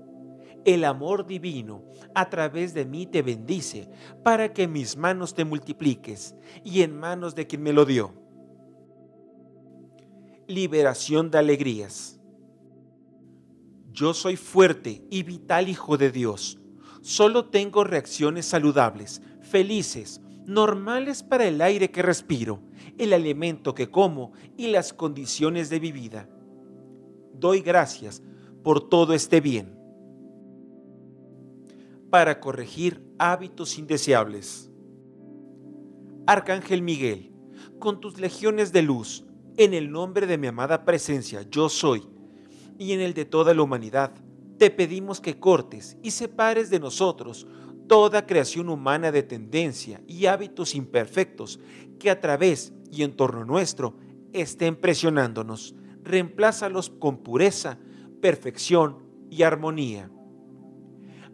El amor divino a través de mí te bendice para que mis manos te multipliques y en manos de quien me lo dio. Liberación de alegrías. Yo soy fuerte y vital hijo de Dios. Solo tengo reacciones saludables, felices, normales para el aire que respiro, el alimento que como y las condiciones de mi vida. Doy gracias por todo este bien para corregir hábitos indeseables. Arcángel Miguel, con tus legiones de luz, en el nombre de mi amada presencia, yo soy, y en el de toda la humanidad, te pedimos que cortes y separes de nosotros toda creación humana de tendencia y hábitos imperfectos que a través y en torno nuestro estén presionándonos. Reemplázalos con pureza, perfección y armonía.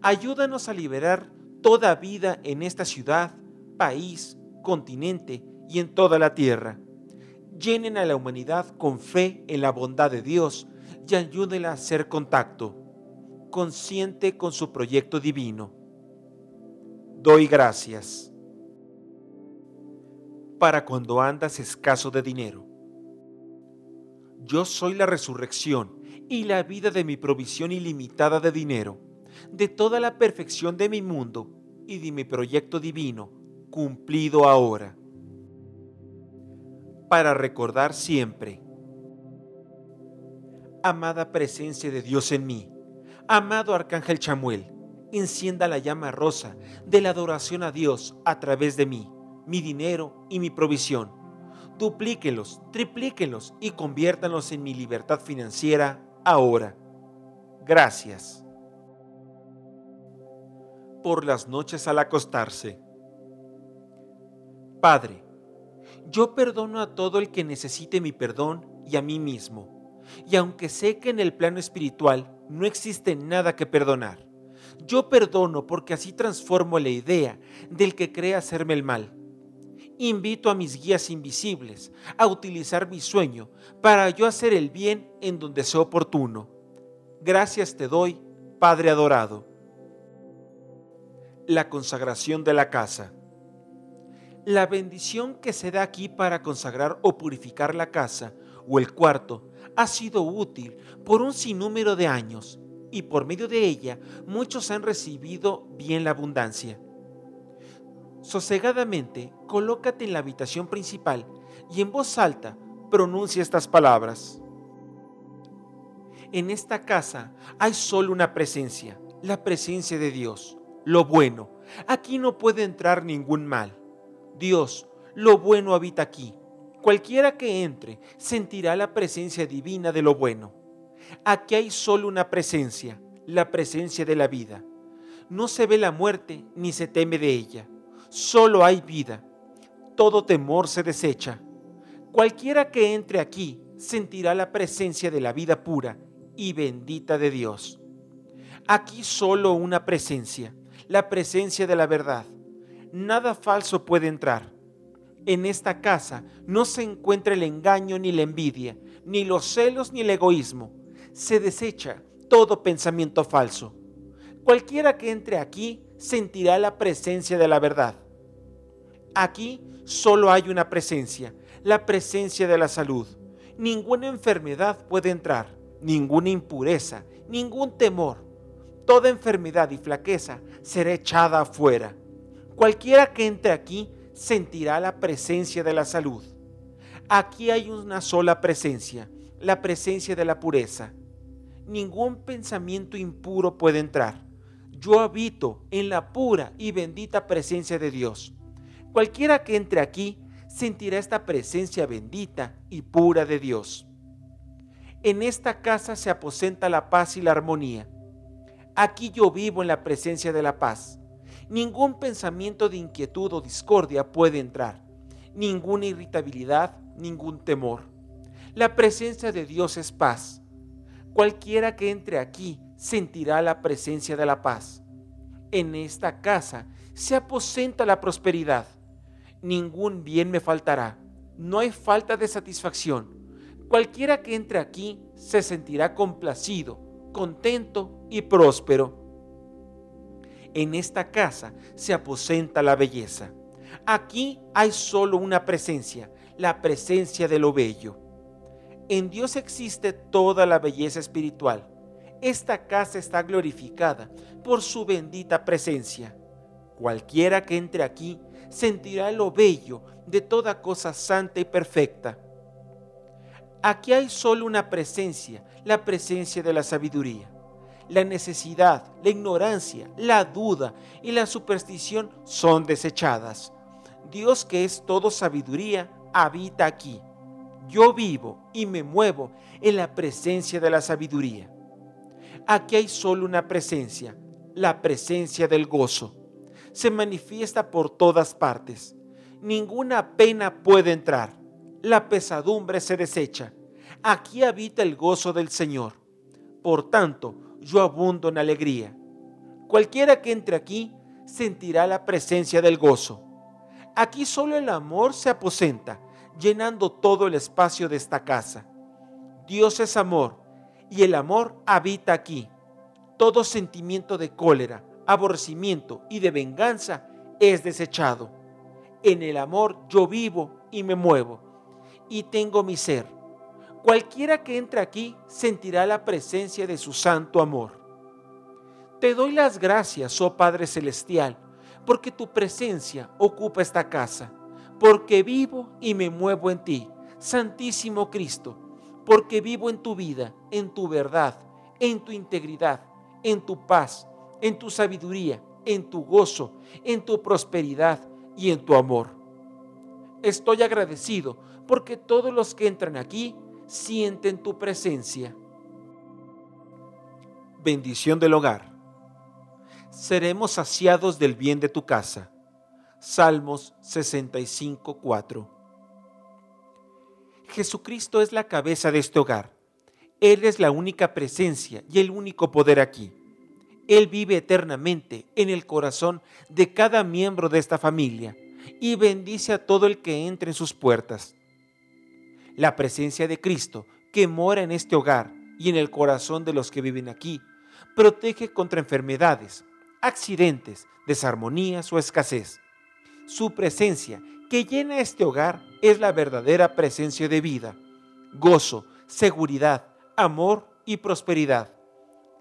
Ayúdanos a liberar toda vida en esta ciudad, país, continente y en toda la tierra. Llenen a la humanidad con fe en la bondad de Dios y ayúdenla a hacer contacto, consciente con su proyecto divino. Doy gracias. Para cuando andas escaso de dinero. Yo soy la resurrección y la vida de mi provisión ilimitada de dinero de toda la perfección de mi mundo y de mi proyecto divino cumplido ahora. Para recordar siempre, amada presencia de Dios en mí, amado Arcángel Chamuel, encienda la llama rosa de la adoración a Dios a través de mí, mi dinero y mi provisión. Duplíquenlos, triplíquenlos y conviértanlos en mi libertad financiera ahora. Gracias por las noches al acostarse. Padre, yo perdono a todo el que necesite mi perdón y a mí mismo. Y aunque sé que en el plano espiritual no existe nada que perdonar, yo perdono porque así transformo la idea del que cree hacerme el mal. Invito a mis guías invisibles a utilizar mi sueño para yo hacer el bien en donde sea oportuno. Gracias te doy, Padre adorado la consagración de la casa. La bendición que se da aquí para consagrar o purificar la casa o el cuarto ha sido útil por un sinnúmero de años y por medio de ella muchos han recibido bien la abundancia. Sosegadamente, colócate en la habitación principal y en voz alta pronuncia estas palabras. En esta casa hay solo una presencia, la presencia de Dios lo bueno. Aquí no puede entrar ningún mal. Dios, lo bueno habita aquí. Cualquiera que entre sentirá la presencia divina de lo bueno. Aquí hay solo una presencia, la presencia de la vida. No se ve la muerte ni se teme de ella. Solo hay vida. Todo temor se desecha. Cualquiera que entre aquí sentirá la presencia de la vida pura y bendita de Dios. Aquí solo una presencia, la presencia de la verdad. Nada falso puede entrar. En esta casa no se encuentra el engaño ni la envidia, ni los celos ni el egoísmo. Se desecha todo pensamiento falso. Cualquiera que entre aquí sentirá la presencia de la verdad. Aquí solo hay una presencia, la presencia de la salud. Ninguna enfermedad puede entrar, ninguna impureza, ningún temor, toda enfermedad y flaqueza será echada afuera. Cualquiera que entre aquí sentirá la presencia de la salud. Aquí hay una sola presencia, la presencia de la pureza. Ningún pensamiento impuro puede entrar. Yo habito en la pura y bendita presencia de Dios. Cualquiera que entre aquí sentirá esta presencia bendita y pura de Dios. En esta casa se aposenta la paz y la armonía Aquí yo vivo en la presencia de la paz. Ningún pensamiento de inquietud o discordia puede entrar. Ninguna irritabilidad, ningún temor. La presencia de Dios es paz. Cualquiera que entre aquí sentirá la presencia de la paz. En esta casa se aposenta la prosperidad. Ningún bien me faltará. No hay falta de satisfacción. Cualquiera que entre aquí se sentirá complacido, contento y próspero. En esta casa se aposenta la belleza. Aquí hay solo una presencia, la presencia de lo bello. En Dios existe toda la belleza espiritual. Esta casa está glorificada por su bendita presencia. Cualquiera que entre aquí sentirá lo bello de toda cosa santa y perfecta. Aquí hay solo una presencia, la presencia de la sabiduría. La necesidad, la ignorancia, la duda y la superstición son desechadas. Dios que es todo sabiduría habita aquí. Yo vivo y me muevo en la presencia de la sabiduría. Aquí hay solo una presencia, la presencia del gozo. Se manifiesta por todas partes. Ninguna pena puede entrar. La pesadumbre se desecha. Aquí habita el gozo del Señor. Por tanto, yo abundo en alegría. Cualquiera que entre aquí sentirá la presencia del gozo. Aquí solo el amor se aposenta, llenando todo el espacio de esta casa. Dios es amor y el amor habita aquí. Todo sentimiento de cólera, aborrecimiento y de venganza es desechado. En el amor yo vivo y me muevo y tengo mi ser. Cualquiera que entre aquí sentirá la presencia de su santo amor. Te doy las gracias, oh Padre Celestial, porque tu presencia ocupa esta casa, porque vivo y me muevo en ti, Santísimo Cristo porque vivo en tu vida, en tu verdad, en tu integridad, en tu paz, en tu sabiduría, en tu gozo, en tu prosperidad y en tu amor. Estoy agradecido porque todos los que entran aquí sienten tu presencia. Bendición del hogar. Seremos saciados del bien de tu casa. Salmos 65, 4. Jesucristo es la cabeza de este hogar. Él es la única presencia y el único poder aquí. Él vive eternamente en el corazón de cada miembro de esta familia y bendice a todo el que entre en sus puertas. La presencia de Cristo que mora en este hogar y en el corazón de los que viven aquí protege contra enfermedades, accidentes, desarmonías o escasez. Su presencia que llena este hogar es la verdadera presencia de vida, gozo, seguridad, amor y prosperidad.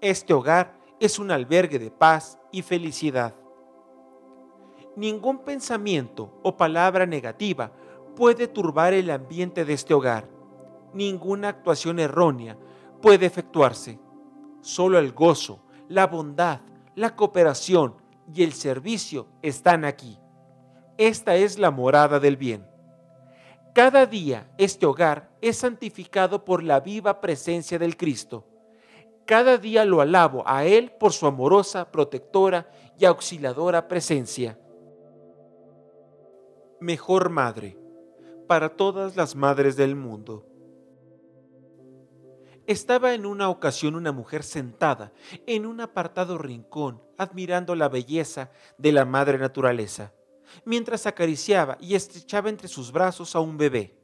Este hogar es un albergue de paz y felicidad. Ningún pensamiento o palabra negativa puede turbar el ambiente de este hogar. Ninguna actuación errónea puede efectuarse. Solo el gozo, la bondad, la cooperación y el servicio están aquí. Esta es la morada del bien. Cada día este hogar es santificado por la viva presencia del Cristo. Cada día lo alabo a Él por su amorosa, protectora y auxiliadora presencia. Mejor madre para todas las madres del mundo. Estaba en una ocasión una mujer sentada en un apartado rincón admirando la belleza de la madre naturaleza mientras acariciaba y estrechaba entre sus brazos a un bebé.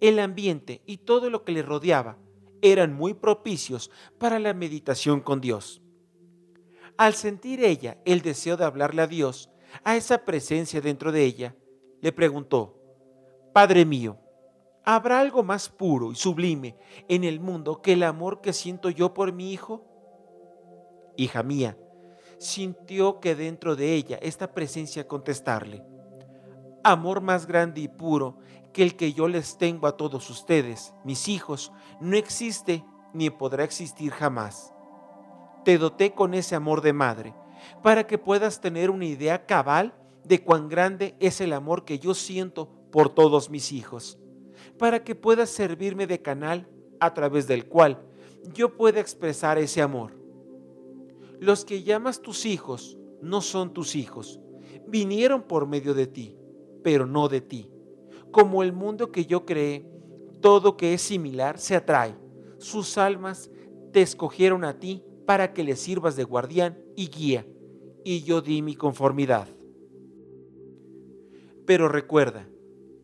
El ambiente y todo lo que le rodeaba eran muy propicios para la meditación con Dios. Al sentir ella el deseo de hablarle a Dios, a esa presencia dentro de ella, le preguntó, Padre mío, ¿habrá algo más puro y sublime en el mundo que el amor que siento yo por mi hijo? Hija mía, sintió que dentro de ella esta presencia contestarle, amor más grande y puro que el que yo les tengo a todos ustedes, mis hijos, no existe ni podrá existir jamás. Te doté con ese amor de madre, para que puedas tener una idea cabal de cuán grande es el amor que yo siento por todos mis hijos, para que puedas servirme de canal a través del cual yo pueda expresar ese amor los que llamas tus hijos no son tus hijos. Vinieron por medio de ti, pero no de ti. Como el mundo que yo creé, todo que es similar se atrae. Sus almas te escogieron a ti para que les sirvas de guardián y guía, y yo di mi conformidad. Pero recuerda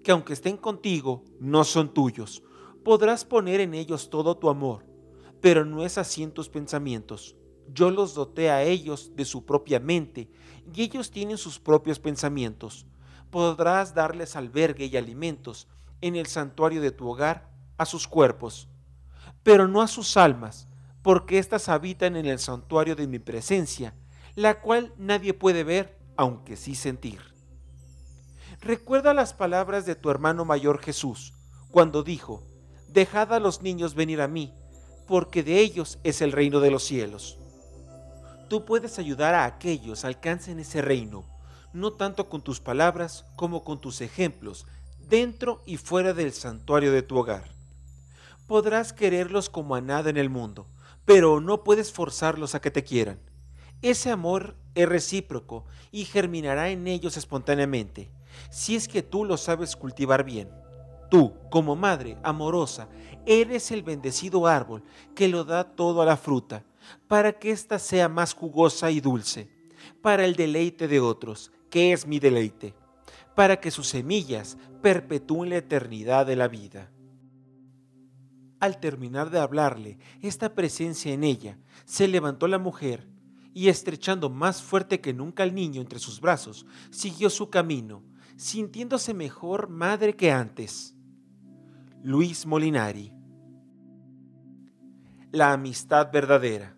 que aunque estén contigo, no son tuyos. Podrás poner en ellos todo tu amor, pero no es así en tus pensamientos yo los doté a ellos de su propia mente y ellos tienen sus propios pensamientos. Podrás darles albergue y alimentos en el santuario de tu hogar a sus cuerpos, pero no a sus almas, porque éstas habitan en el santuario de mi presencia, la cual nadie puede ver, aunque sí sentir. Recuerda las palabras de tu hermano mayor Jesús, cuando dijo, Dejad a los niños venir a mí, porque de ellos es el reino de los cielos. Tú puedes ayudar a aquellos alcancen ese reino, no tanto con tus palabras como con tus ejemplos, dentro y fuera del santuario de tu hogar. Podrás quererlos como a nada en el mundo, pero no puedes forzarlos a que te quieran. Ese amor es recíproco y germinará en ellos espontáneamente, si es que tú lo sabes cultivar bien. Tú, como madre amorosa, eres el bendecido árbol que lo da todo a la fruta, para que ésta sea más jugosa y dulce, para el deleite de otros, que es mi deleite, para que sus semillas perpetúen la eternidad de la vida. Al terminar de hablarle esta presencia en ella, se levantó la mujer y estrechando más fuerte que nunca al niño entre sus brazos, siguió su camino, sintiéndose mejor madre que antes. Luis Molinari La amistad verdadera.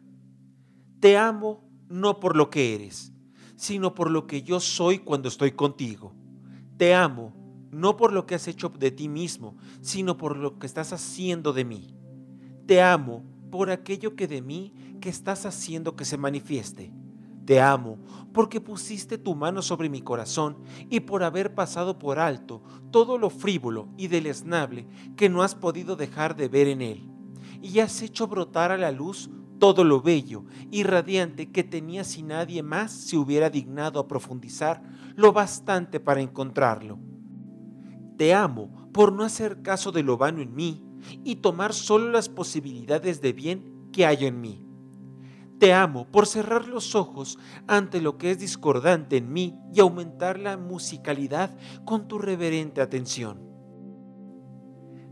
Te amo no por lo que eres, sino por lo que yo soy cuando estoy contigo. Te amo no por lo que has hecho de ti mismo, sino por lo que estás haciendo de mí. Te amo por aquello que de mí que estás haciendo que se manifieste. Te amo porque pusiste tu mano sobre mi corazón y por haber pasado por alto todo lo frívolo y deleznable que no has podido dejar de ver en él. Y has hecho brotar a la luz todo lo bello y radiante que tenía si nadie más se hubiera dignado a profundizar lo bastante para encontrarlo. Te amo por no hacer caso de lo vano en mí y tomar solo las posibilidades de bien que hay en mí. Te amo por cerrar los ojos ante lo que es discordante en mí y aumentar la musicalidad con tu reverente atención.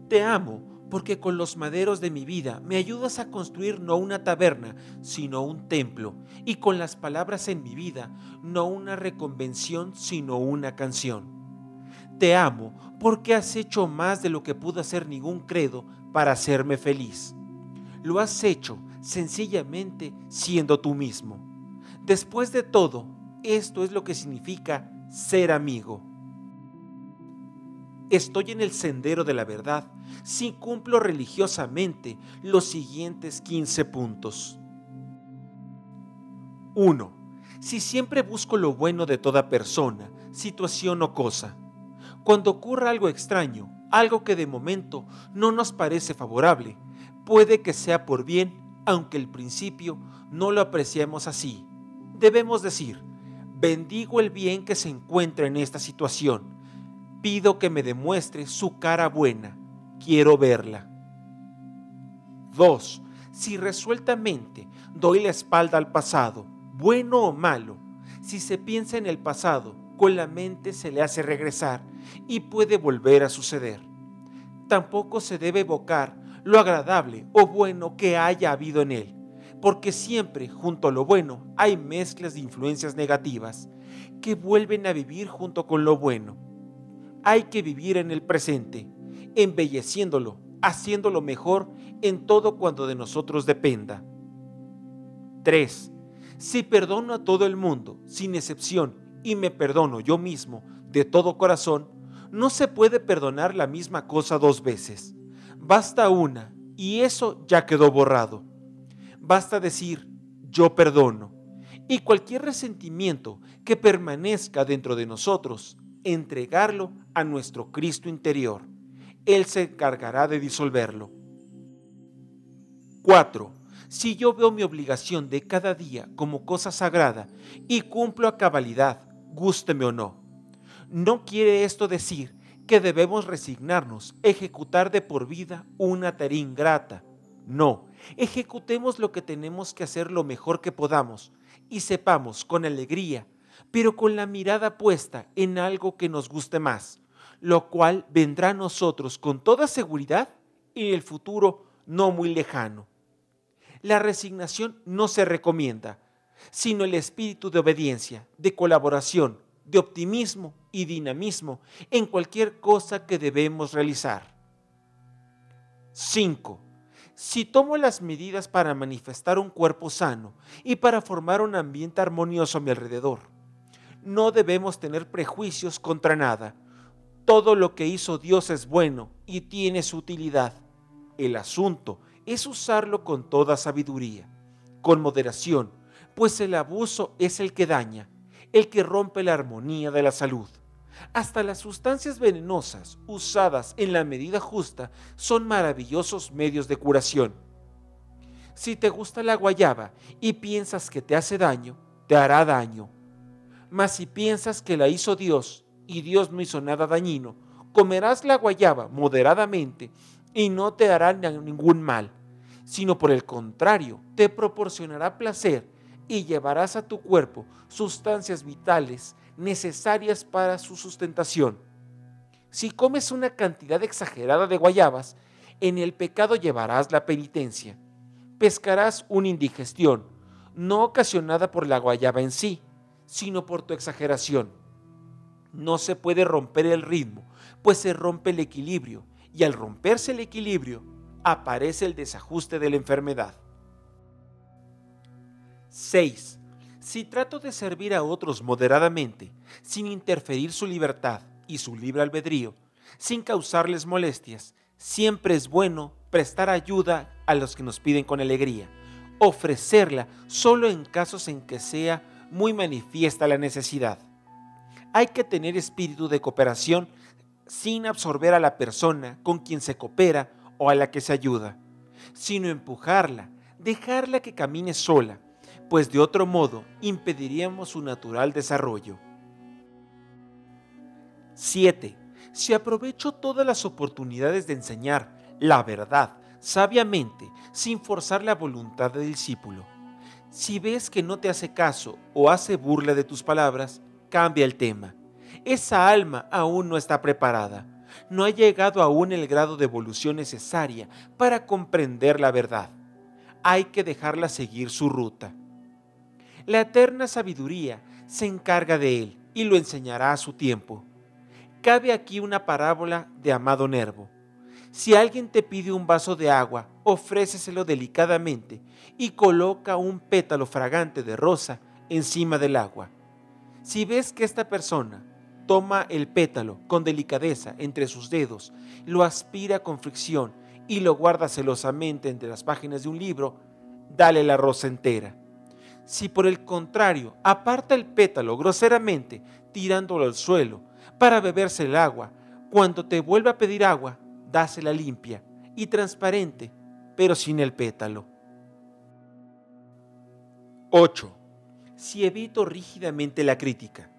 Te amo porque con los maderos de mi vida me ayudas a construir no una taberna, sino un templo, y con las palabras en mi vida no una reconvención, sino una canción. Te amo porque has hecho más de lo que pudo hacer ningún credo para hacerme feliz. Lo has hecho sencillamente siendo tú mismo. Después de todo, esto es lo que significa ser amigo. Estoy en el sendero de la verdad si cumplo religiosamente los siguientes 15 puntos. 1. Si siempre busco lo bueno de toda persona, situación o cosa. Cuando ocurra algo extraño, algo que de momento no nos parece favorable, puede que sea por bien aunque al principio no lo apreciemos así. Debemos decir, bendigo el bien que se encuentra en esta situación. Pido que me demuestre su cara buena. Quiero verla. 2. Si resueltamente doy la espalda al pasado, bueno o malo, si se piensa en el pasado, con la mente se le hace regresar y puede volver a suceder. Tampoco se debe evocar lo agradable o bueno que haya habido en él, porque siempre junto a lo bueno hay mezclas de influencias negativas que vuelven a vivir junto con lo bueno. Hay que vivir en el presente, embelleciéndolo, haciéndolo mejor en todo cuando de nosotros dependa. 3. Si perdono a todo el mundo, sin excepción, y me perdono yo mismo de todo corazón, no se puede perdonar la misma cosa dos veces. Basta una y eso ya quedó borrado. Basta decir, yo perdono. Y cualquier resentimiento que permanezca dentro de nosotros, entregarlo a nuestro Cristo interior. Él se encargará de disolverlo. 4. Si yo veo mi obligación de cada día como cosa sagrada y cumplo a cabalidad, gústeme o no. No quiere esto decir que debemos resignarnos, ejecutar de por vida una tarea ingrata. No, ejecutemos lo que tenemos que hacer lo mejor que podamos y sepamos con alegría, pero con la mirada puesta en algo que nos guste más, lo cual vendrá a nosotros con toda seguridad en el futuro no muy lejano. La resignación no se recomienda, sino el espíritu de obediencia, de colaboración, de optimismo y dinamismo en cualquier cosa que debemos realizar. 5. Si tomo las medidas para manifestar un cuerpo sano y para formar un ambiente armonioso a mi alrededor, no debemos tener prejuicios contra nada. Todo lo que hizo Dios es bueno y tiene su utilidad. El asunto es usarlo con toda sabiduría, con moderación, pues el abuso es el que daña, el que rompe la armonía de la salud. Hasta las sustancias venenosas usadas en la medida justa son maravillosos medios de curación. Si te gusta la guayaba y piensas que te hace daño, te hará daño. Mas si piensas que la hizo Dios y Dios no hizo nada dañino, comerás la guayaba moderadamente y no te hará ningún mal, sino por el contrario, te proporcionará placer y llevarás a tu cuerpo sustancias vitales necesarias para su sustentación. Si comes una cantidad exagerada de guayabas, en el pecado llevarás la penitencia. Pescarás una indigestión, no ocasionada por la guayaba en sí, sino por tu exageración. No se puede romper el ritmo, pues se rompe el equilibrio, y al romperse el equilibrio, aparece el desajuste de la enfermedad. 6. Si trato de servir a otros moderadamente, sin interferir su libertad y su libre albedrío, sin causarles molestias, siempre es bueno prestar ayuda a los que nos piden con alegría, ofrecerla solo en casos en que sea muy manifiesta la necesidad. Hay que tener espíritu de cooperación sin absorber a la persona con quien se coopera o a la que se ayuda, sino empujarla, dejarla que camine sola, pues de otro modo impediríamos su natural desarrollo. 7. Si aprovecho todas las oportunidades de enseñar la verdad sabiamente sin forzar la voluntad del discípulo, si ves que no te hace caso o hace burla de tus palabras, cambia el tema. Esa alma aún no está preparada, no ha llegado aún el grado de evolución necesaria para comprender la verdad. Hay que dejarla seguir su ruta. La eterna sabiduría se encarga de él y lo enseñará a su tiempo. Cabe aquí una parábola de Amado Nervo. Si alguien te pide un vaso de agua, ofréceselo delicadamente y coloca un pétalo fragante de rosa encima del agua. Si ves que esta persona toma el pétalo con delicadeza entre sus dedos, lo aspira con fricción y lo guarda celosamente entre las páginas de un libro, dale la rosa entera. Si por el contrario aparta el pétalo groseramente, tirándolo al suelo, para beberse el agua, cuando te vuelva a pedir agua, dásela limpia y transparente, pero sin el pétalo. 8. Si evito rígidamente la crítica,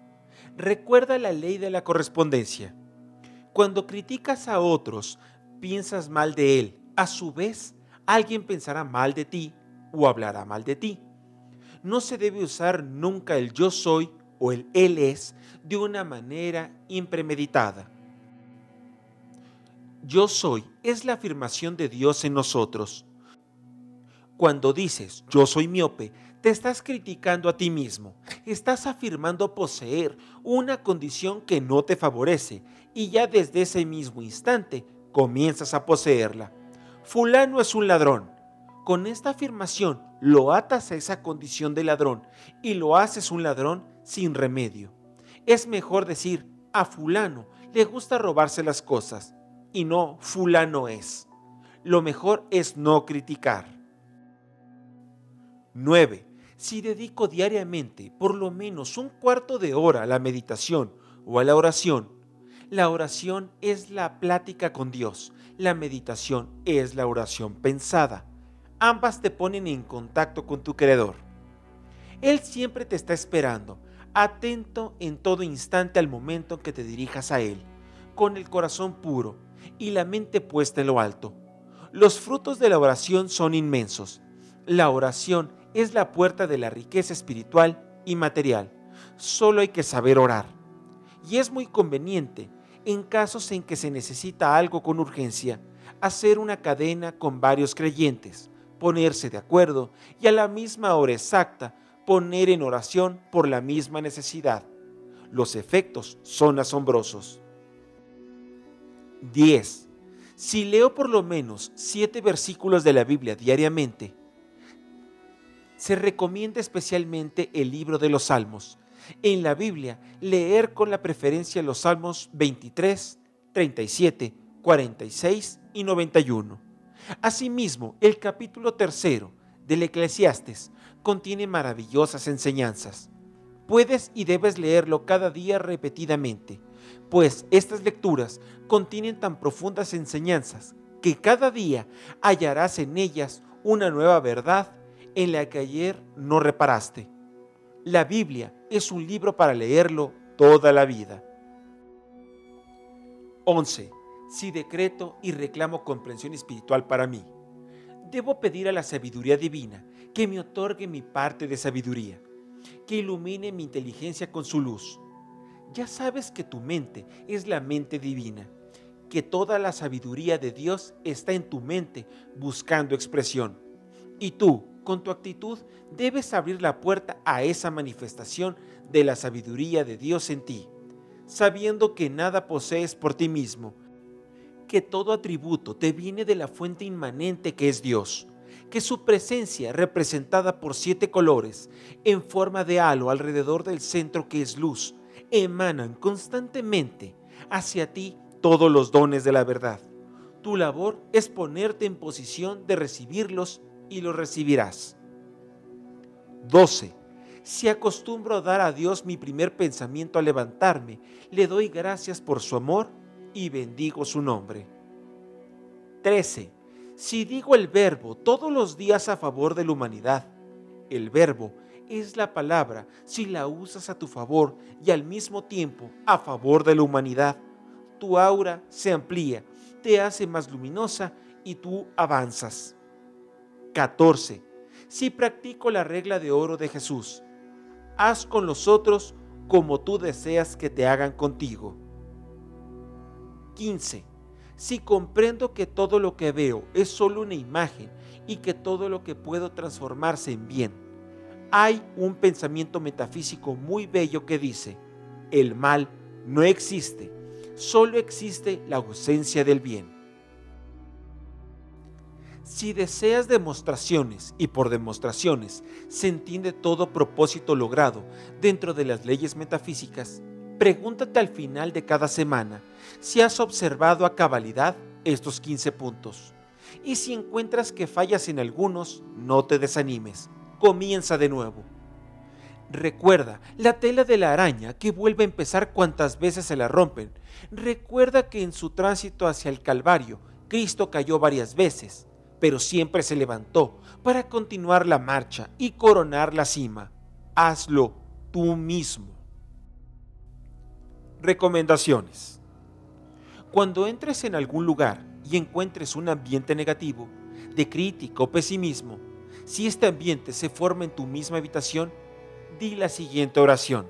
recuerda la ley de la correspondencia. Cuando criticas a otros, piensas mal de él. A su vez, alguien pensará mal de ti o hablará mal de ti no se debe usar nunca el yo soy o el él es de una manera impremeditada. Yo soy es la afirmación de Dios en nosotros. Cuando dices yo soy miope, te estás criticando a ti mismo. Estás afirmando poseer una condición que no te favorece y ya desde ese mismo instante comienzas a poseerla. Fulano es un ladrón. Con esta afirmación lo atas a esa condición de ladrón y lo haces un ladrón sin remedio. Es mejor decir a fulano le gusta robarse las cosas y no fulano es. Lo mejor es no criticar. 9. Si dedico diariamente por lo menos un cuarto de hora a la meditación o a la oración, la oración es la plática con Dios, la meditación es la oración pensada ambas te ponen en contacto con tu Creador. Él siempre te está esperando, atento en todo instante al momento en que te dirijas a Él, con el corazón puro y la mente puesta en lo alto. Los frutos de la oración son inmensos. La oración es la puerta de la riqueza espiritual y material. Solo hay que saber orar. Y es muy conveniente, en casos en que se necesita algo con urgencia, hacer una cadena con varios creyentes ponerse de acuerdo y a la misma hora exacta poner en oración por la misma necesidad. Los efectos son asombrosos. 10. Si leo por lo menos 7 versículos de la Biblia diariamente, se recomienda especialmente el libro de los Salmos. En la Biblia, leer con la preferencia los Salmos 23, 37, 46 y 91. Asimismo, el capítulo tercero del Eclesiastes contiene maravillosas enseñanzas. Puedes y debes leerlo cada día repetidamente, pues estas lecturas contienen tan profundas enseñanzas que cada día hallarás en ellas una nueva verdad en la que ayer no reparaste. La Biblia es un libro para leerlo toda la vida. 11. Si decreto y reclamo comprensión espiritual para mí, debo pedir a la sabiduría divina que me otorgue mi parte de sabiduría, que ilumine mi inteligencia con su luz. Ya sabes que tu mente es la mente divina, que toda la sabiduría de Dios está en tu mente buscando expresión. Y tú, con tu actitud, debes abrir la puerta a esa manifestación de la sabiduría de Dios en ti, sabiendo que nada posees por ti mismo, que todo atributo te viene de la fuente inmanente que es Dios, que su presencia, representada por siete colores, en forma de halo alrededor del centro que es luz, emanan constantemente hacia ti todos los dones de la verdad. Tu labor es ponerte en posición de recibirlos y los recibirás. 12. Si acostumbro a dar a Dios mi primer pensamiento al levantarme, le doy gracias por su amor y bendigo su nombre. 13. Si digo el verbo todos los días a favor de la humanidad, el verbo es la palabra si la usas a tu favor y al mismo tiempo a favor de la humanidad. Tu aura se amplía, te hace más luminosa y tú avanzas. 14. Si practico la regla de oro de Jesús, haz con los otros como tú deseas que te hagan contigo. 15. Si comprendo que todo lo que veo es solo una imagen y que todo lo que puedo transformarse en bien, hay un pensamiento metafísico muy bello que dice, el mal no existe, solo existe la ausencia del bien. Si deseas demostraciones y por demostraciones se entiende todo propósito logrado dentro de las leyes metafísicas, pregúntate al final de cada semana si has observado a cabalidad estos 15 puntos. Y si encuentras que fallas en algunos, no te desanimes, comienza de nuevo. Recuerda la tela de la araña que vuelve a empezar cuantas veces se la rompen. Recuerda que en su tránsito hacia el Calvario, Cristo cayó varias veces pero siempre se levantó para continuar la marcha y coronar la cima. Hazlo tú mismo. Recomendaciones. Cuando entres en algún lugar y encuentres un ambiente negativo, de crítica o pesimismo, si este ambiente se forma en tu misma habitación, di la siguiente oración.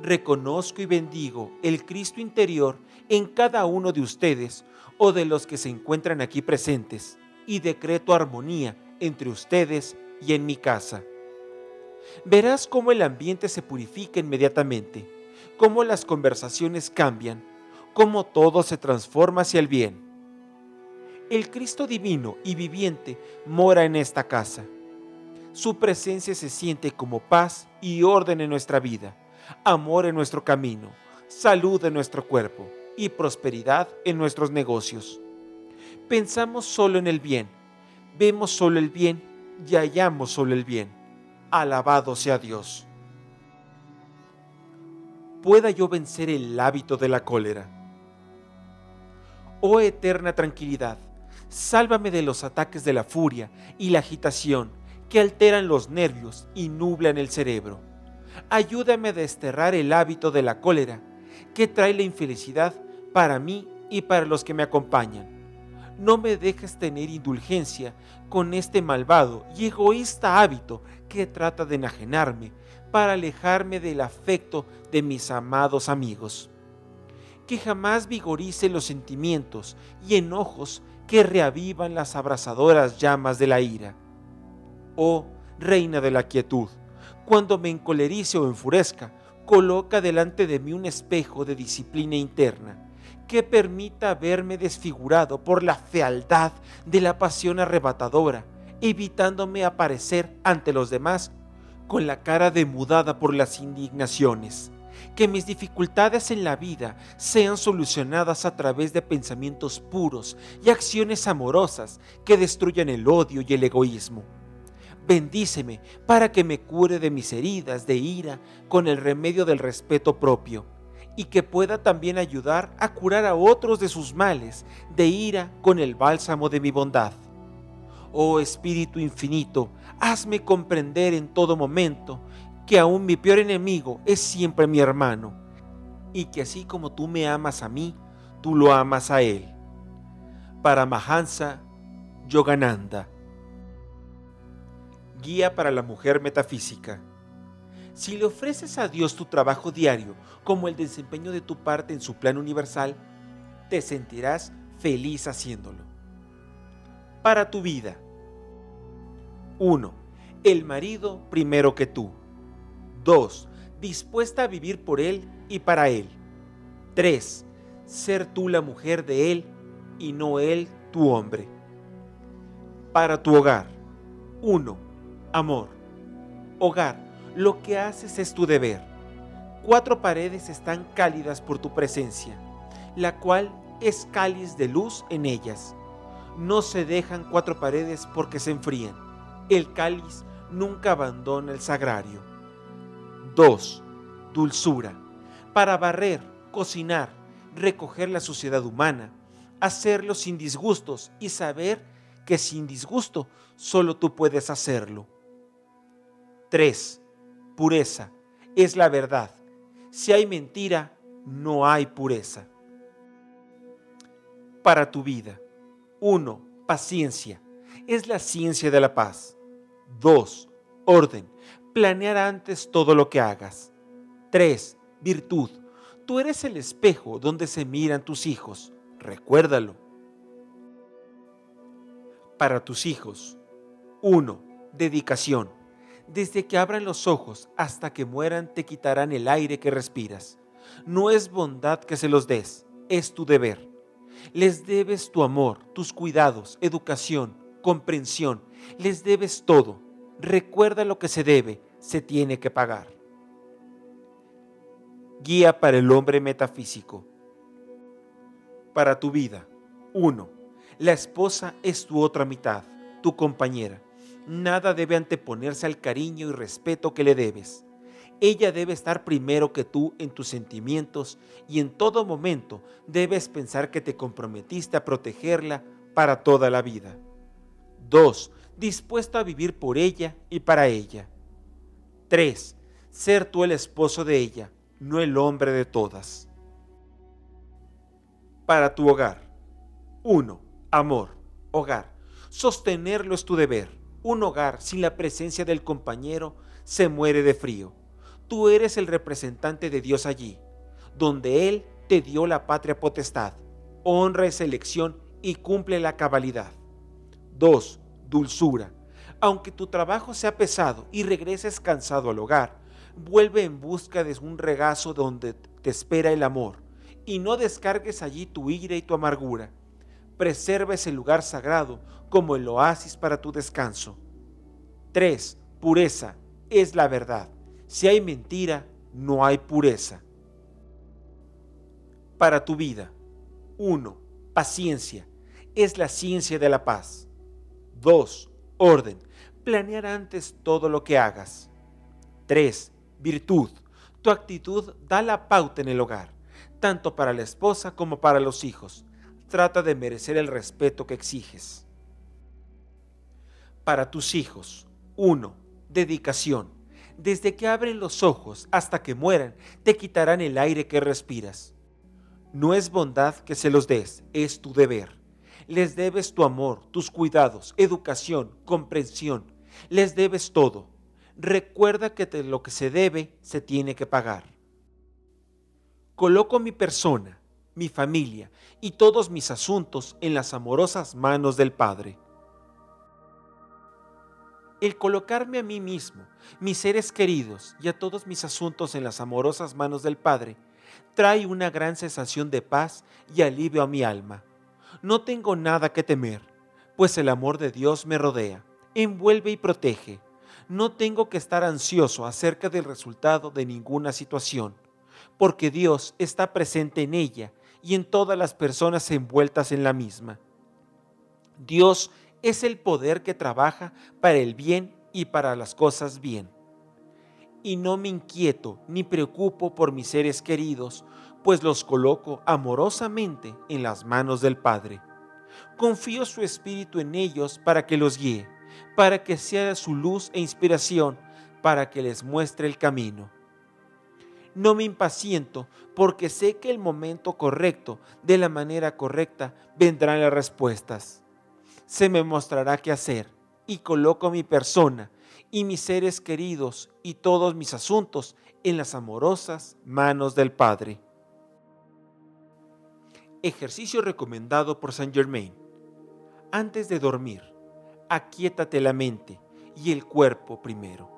Reconozco y bendigo el Cristo interior en cada uno de ustedes o de los que se encuentran aquí presentes y decreto armonía entre ustedes y en mi casa. Verás cómo el ambiente se purifica inmediatamente, cómo las conversaciones cambian, cómo todo se transforma hacia el bien. El Cristo divino y viviente mora en esta casa. Su presencia se siente como paz y orden en nuestra vida, amor en nuestro camino, salud en nuestro cuerpo y prosperidad en nuestros negocios. Pensamos solo en el bien, vemos solo el bien y hallamos solo el bien. Alabado sea Dios. Pueda yo vencer el hábito de la cólera. Oh eterna tranquilidad, sálvame de los ataques de la furia y la agitación que alteran los nervios y nublan el cerebro. Ayúdame a desterrar el hábito de la cólera que trae la infelicidad para mí y para los que me acompañan. No me dejes tener indulgencia con este malvado y egoísta hábito que trata de enajenarme para alejarme del afecto de mis amados amigos. Que jamás vigorice los sentimientos y enojos que reavivan las abrasadoras llamas de la ira. Oh, reina de la quietud, cuando me encolerice o enfurezca, coloca delante de mí un espejo de disciplina interna que permita verme desfigurado por la fealdad de la pasión arrebatadora, evitándome aparecer ante los demás con la cara demudada por las indignaciones. Que mis dificultades en la vida sean solucionadas a través de pensamientos puros y acciones amorosas que destruyan el odio y el egoísmo. Bendíceme para que me cure de mis heridas de ira con el remedio del respeto propio y que pueda también ayudar a curar a otros de sus males de ira con el bálsamo de mi bondad. Oh Espíritu infinito, hazme comprender en todo momento que aún mi peor enemigo es siempre mi hermano, y que así como tú me amas a mí, tú lo amas a él. Para Mahansa Yogananda. Guía para la mujer metafísica. Si le ofreces a Dios tu trabajo diario como el desempeño de tu parte en su plan universal, te sentirás feliz haciéndolo. Para tu vida. 1. El marido primero que tú. 2. Dispuesta a vivir por él y para él. 3. Ser tú la mujer de él y no él tu hombre. Para tu hogar. 1. Amor. Hogar lo que haces es tu deber. Cuatro paredes están cálidas por tu presencia, la cual es cáliz de luz en ellas. No se dejan cuatro paredes porque se enfrían. El cáliz nunca abandona el sagrario. 2. Dulzura. Para barrer, cocinar, recoger la suciedad humana, hacerlo sin disgustos y saber que sin disgusto solo tú puedes hacerlo. 3 pureza, es la verdad. Si hay mentira, no hay pureza. Para tu vida. 1. Paciencia. Es la ciencia de la paz. 2. Orden. Planear antes todo lo que hagas. 3. Virtud. Tú eres el espejo donde se miran tus hijos. Recuérdalo. Para tus hijos. 1. Dedicación desde que abran los ojos hasta que mueran te quitarán el aire que respiras. No es bondad que se los des, es tu deber. Les debes tu amor, tus cuidados, educación, comprensión. Les debes todo. Recuerda lo que se debe, se tiene que pagar. Guía para el hombre metafísico. Para tu vida. 1. La esposa es tu otra mitad, tu compañera nada debe anteponerse al cariño y respeto que le debes. Ella debe estar primero que tú en tus sentimientos y en todo momento debes pensar que te comprometiste a protegerla para toda la vida. 2. Dispuesto a vivir por ella y para ella. 3. Ser tú el esposo de ella, no el hombre de todas. Para tu hogar. 1. Amor. Hogar. Sostenerlo es tu deber un hogar sin la presencia del compañero se muere de frío. Tú eres el representante de Dios allí, donde Él te dio la patria potestad. Honra esa elección y cumple la cabalidad. 2. Dulzura. Aunque tu trabajo sea pesado y regreses cansado al hogar, vuelve en busca de un regazo donde te espera el amor y no descargues allí tu ira y tu amargura preserva ese lugar sagrado como el oasis para tu descanso. 3. Pureza es la verdad. Si hay mentira, no hay pureza. Para tu vida. 1. Paciencia es la ciencia de la paz. 2. Orden. Planear antes todo lo que hagas. 3. Virtud. Tu actitud da la pauta en el hogar, tanto para la esposa como para los hijos trata de merecer el respeto que exiges. Para tus hijos, 1. Dedicación. Desde que abren los ojos hasta que mueran, te quitarán el aire que respiras. No es bondad que se los des, es tu deber. Les debes tu amor, tus cuidados, educación, comprensión. Les debes todo. Recuerda que lo que se debe se tiene que pagar. Coloco mi persona, mi familia y todos mis asuntos en las amorosas manos del Padre. El colocarme a mí mismo, mis seres queridos y a todos mis asuntos en las amorosas manos del Padre trae una gran sensación de paz y alivio a mi alma. No tengo nada que temer, pues el amor de Dios me rodea, envuelve y protege. No tengo que estar ansioso acerca del resultado de ninguna situación, porque Dios está presente en ella y en todas las personas envueltas en la misma. Dios es el poder que trabaja para el bien y para las cosas bien. Y no me inquieto ni preocupo por mis seres queridos, pues los coloco amorosamente en las manos del Padre. Confío su espíritu en ellos para que los guíe, para que sea su luz e inspiración, para que les muestre el camino. No me impaciento porque sé que el momento correcto, de la manera correcta, vendrán las respuestas. Se me mostrará qué hacer y coloco mi persona y mis seres queridos y todos mis asuntos en las amorosas manos del Padre. Ejercicio recomendado por Saint Germain. Antes de dormir, aquíétate la mente y el cuerpo primero.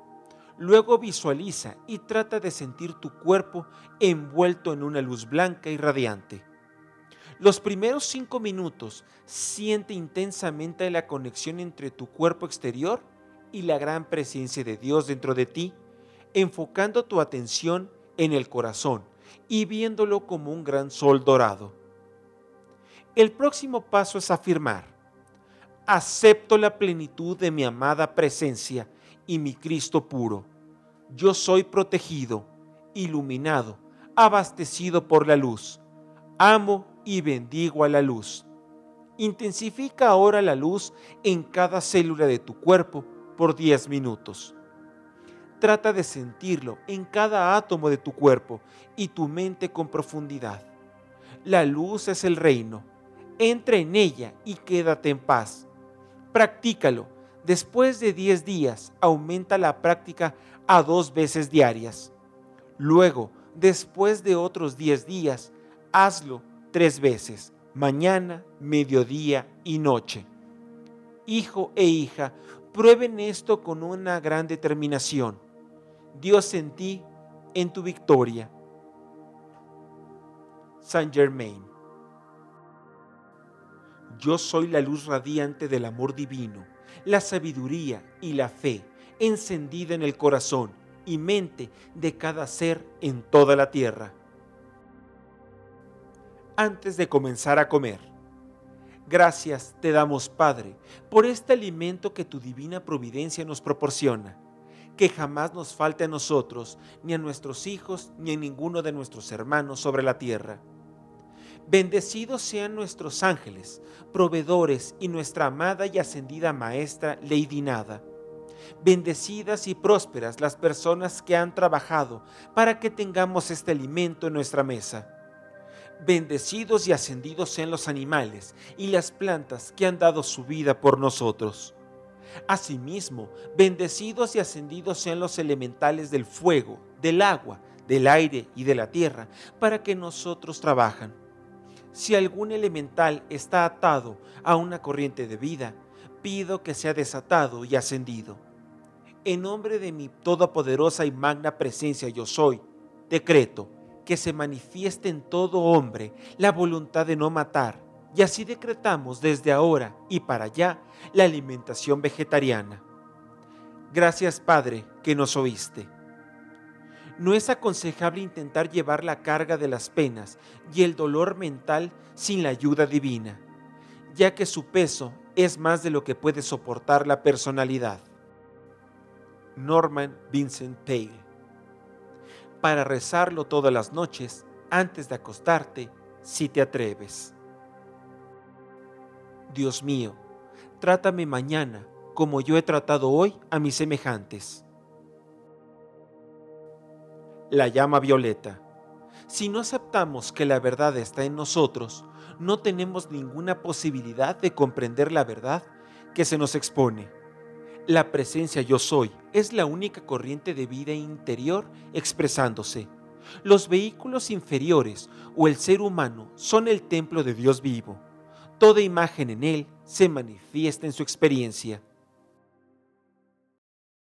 Luego visualiza y trata de sentir tu cuerpo envuelto en una luz blanca y radiante. Los primeros cinco minutos siente intensamente la conexión entre tu cuerpo exterior y la gran presencia de Dios dentro de ti, enfocando tu atención en el corazón y viéndolo como un gran sol dorado. El próximo paso es afirmar, acepto la plenitud de mi amada presencia y mi Cristo puro. Yo soy protegido, iluminado, abastecido por la luz. Amo y bendigo a la luz. Intensifica ahora la luz en cada célula de tu cuerpo por 10 minutos. Trata de sentirlo en cada átomo de tu cuerpo y tu mente con profundidad. La luz es el reino. Entra en ella y quédate en paz. Practícalo Después de 10 días, aumenta la práctica a dos veces diarias. Luego, después de otros 10 días, hazlo tres veces, mañana, mediodía y noche. Hijo e hija, prueben esto con una gran determinación. Dios en ti, en tu victoria. Saint Germain. Yo soy la luz radiante del amor divino la sabiduría y la fe encendida en el corazón y mente de cada ser en toda la tierra. Antes de comenzar a comer, gracias te damos, Padre, por este alimento que tu divina providencia nos proporciona, que jamás nos falte a nosotros, ni a nuestros hijos, ni a ninguno de nuestros hermanos sobre la tierra Bendecidos sean nuestros ángeles, proveedores y nuestra amada y ascendida maestra Lady Nada. Bendecidas y prósperas las personas que han trabajado para que tengamos este alimento en nuestra mesa. Bendecidos y ascendidos sean los animales y las plantas que han dado su vida por nosotros. Asimismo, bendecidos y ascendidos sean los elementales del fuego, del agua, del aire y de la tierra, para que nosotros trabajan si algún elemental está atado a una corriente de vida, pido que sea desatado y ascendido. En nombre de mi todopoderosa y magna presencia yo soy, decreto que se manifieste en todo hombre la voluntad de no matar, y así decretamos desde ahora y para allá la alimentación vegetariana. Gracias Padre que nos oíste no es aconsejable intentar llevar la carga de las penas y el dolor mental sin la ayuda divina, ya que su peso es más de lo que puede soportar la personalidad. Norman Vincent Peale Para rezarlo todas las noches antes de acostarte, si te atreves. Dios mío, trátame mañana como yo he tratado hoy a mis semejantes la llama violeta. Si no aceptamos que la verdad está en nosotros, no tenemos ninguna posibilidad de comprender la verdad que se nos expone. La presencia yo soy es la única corriente de vida interior expresándose. Los vehículos inferiores o el ser humano son el templo de Dios vivo. Toda imagen en él se manifiesta en su experiencia.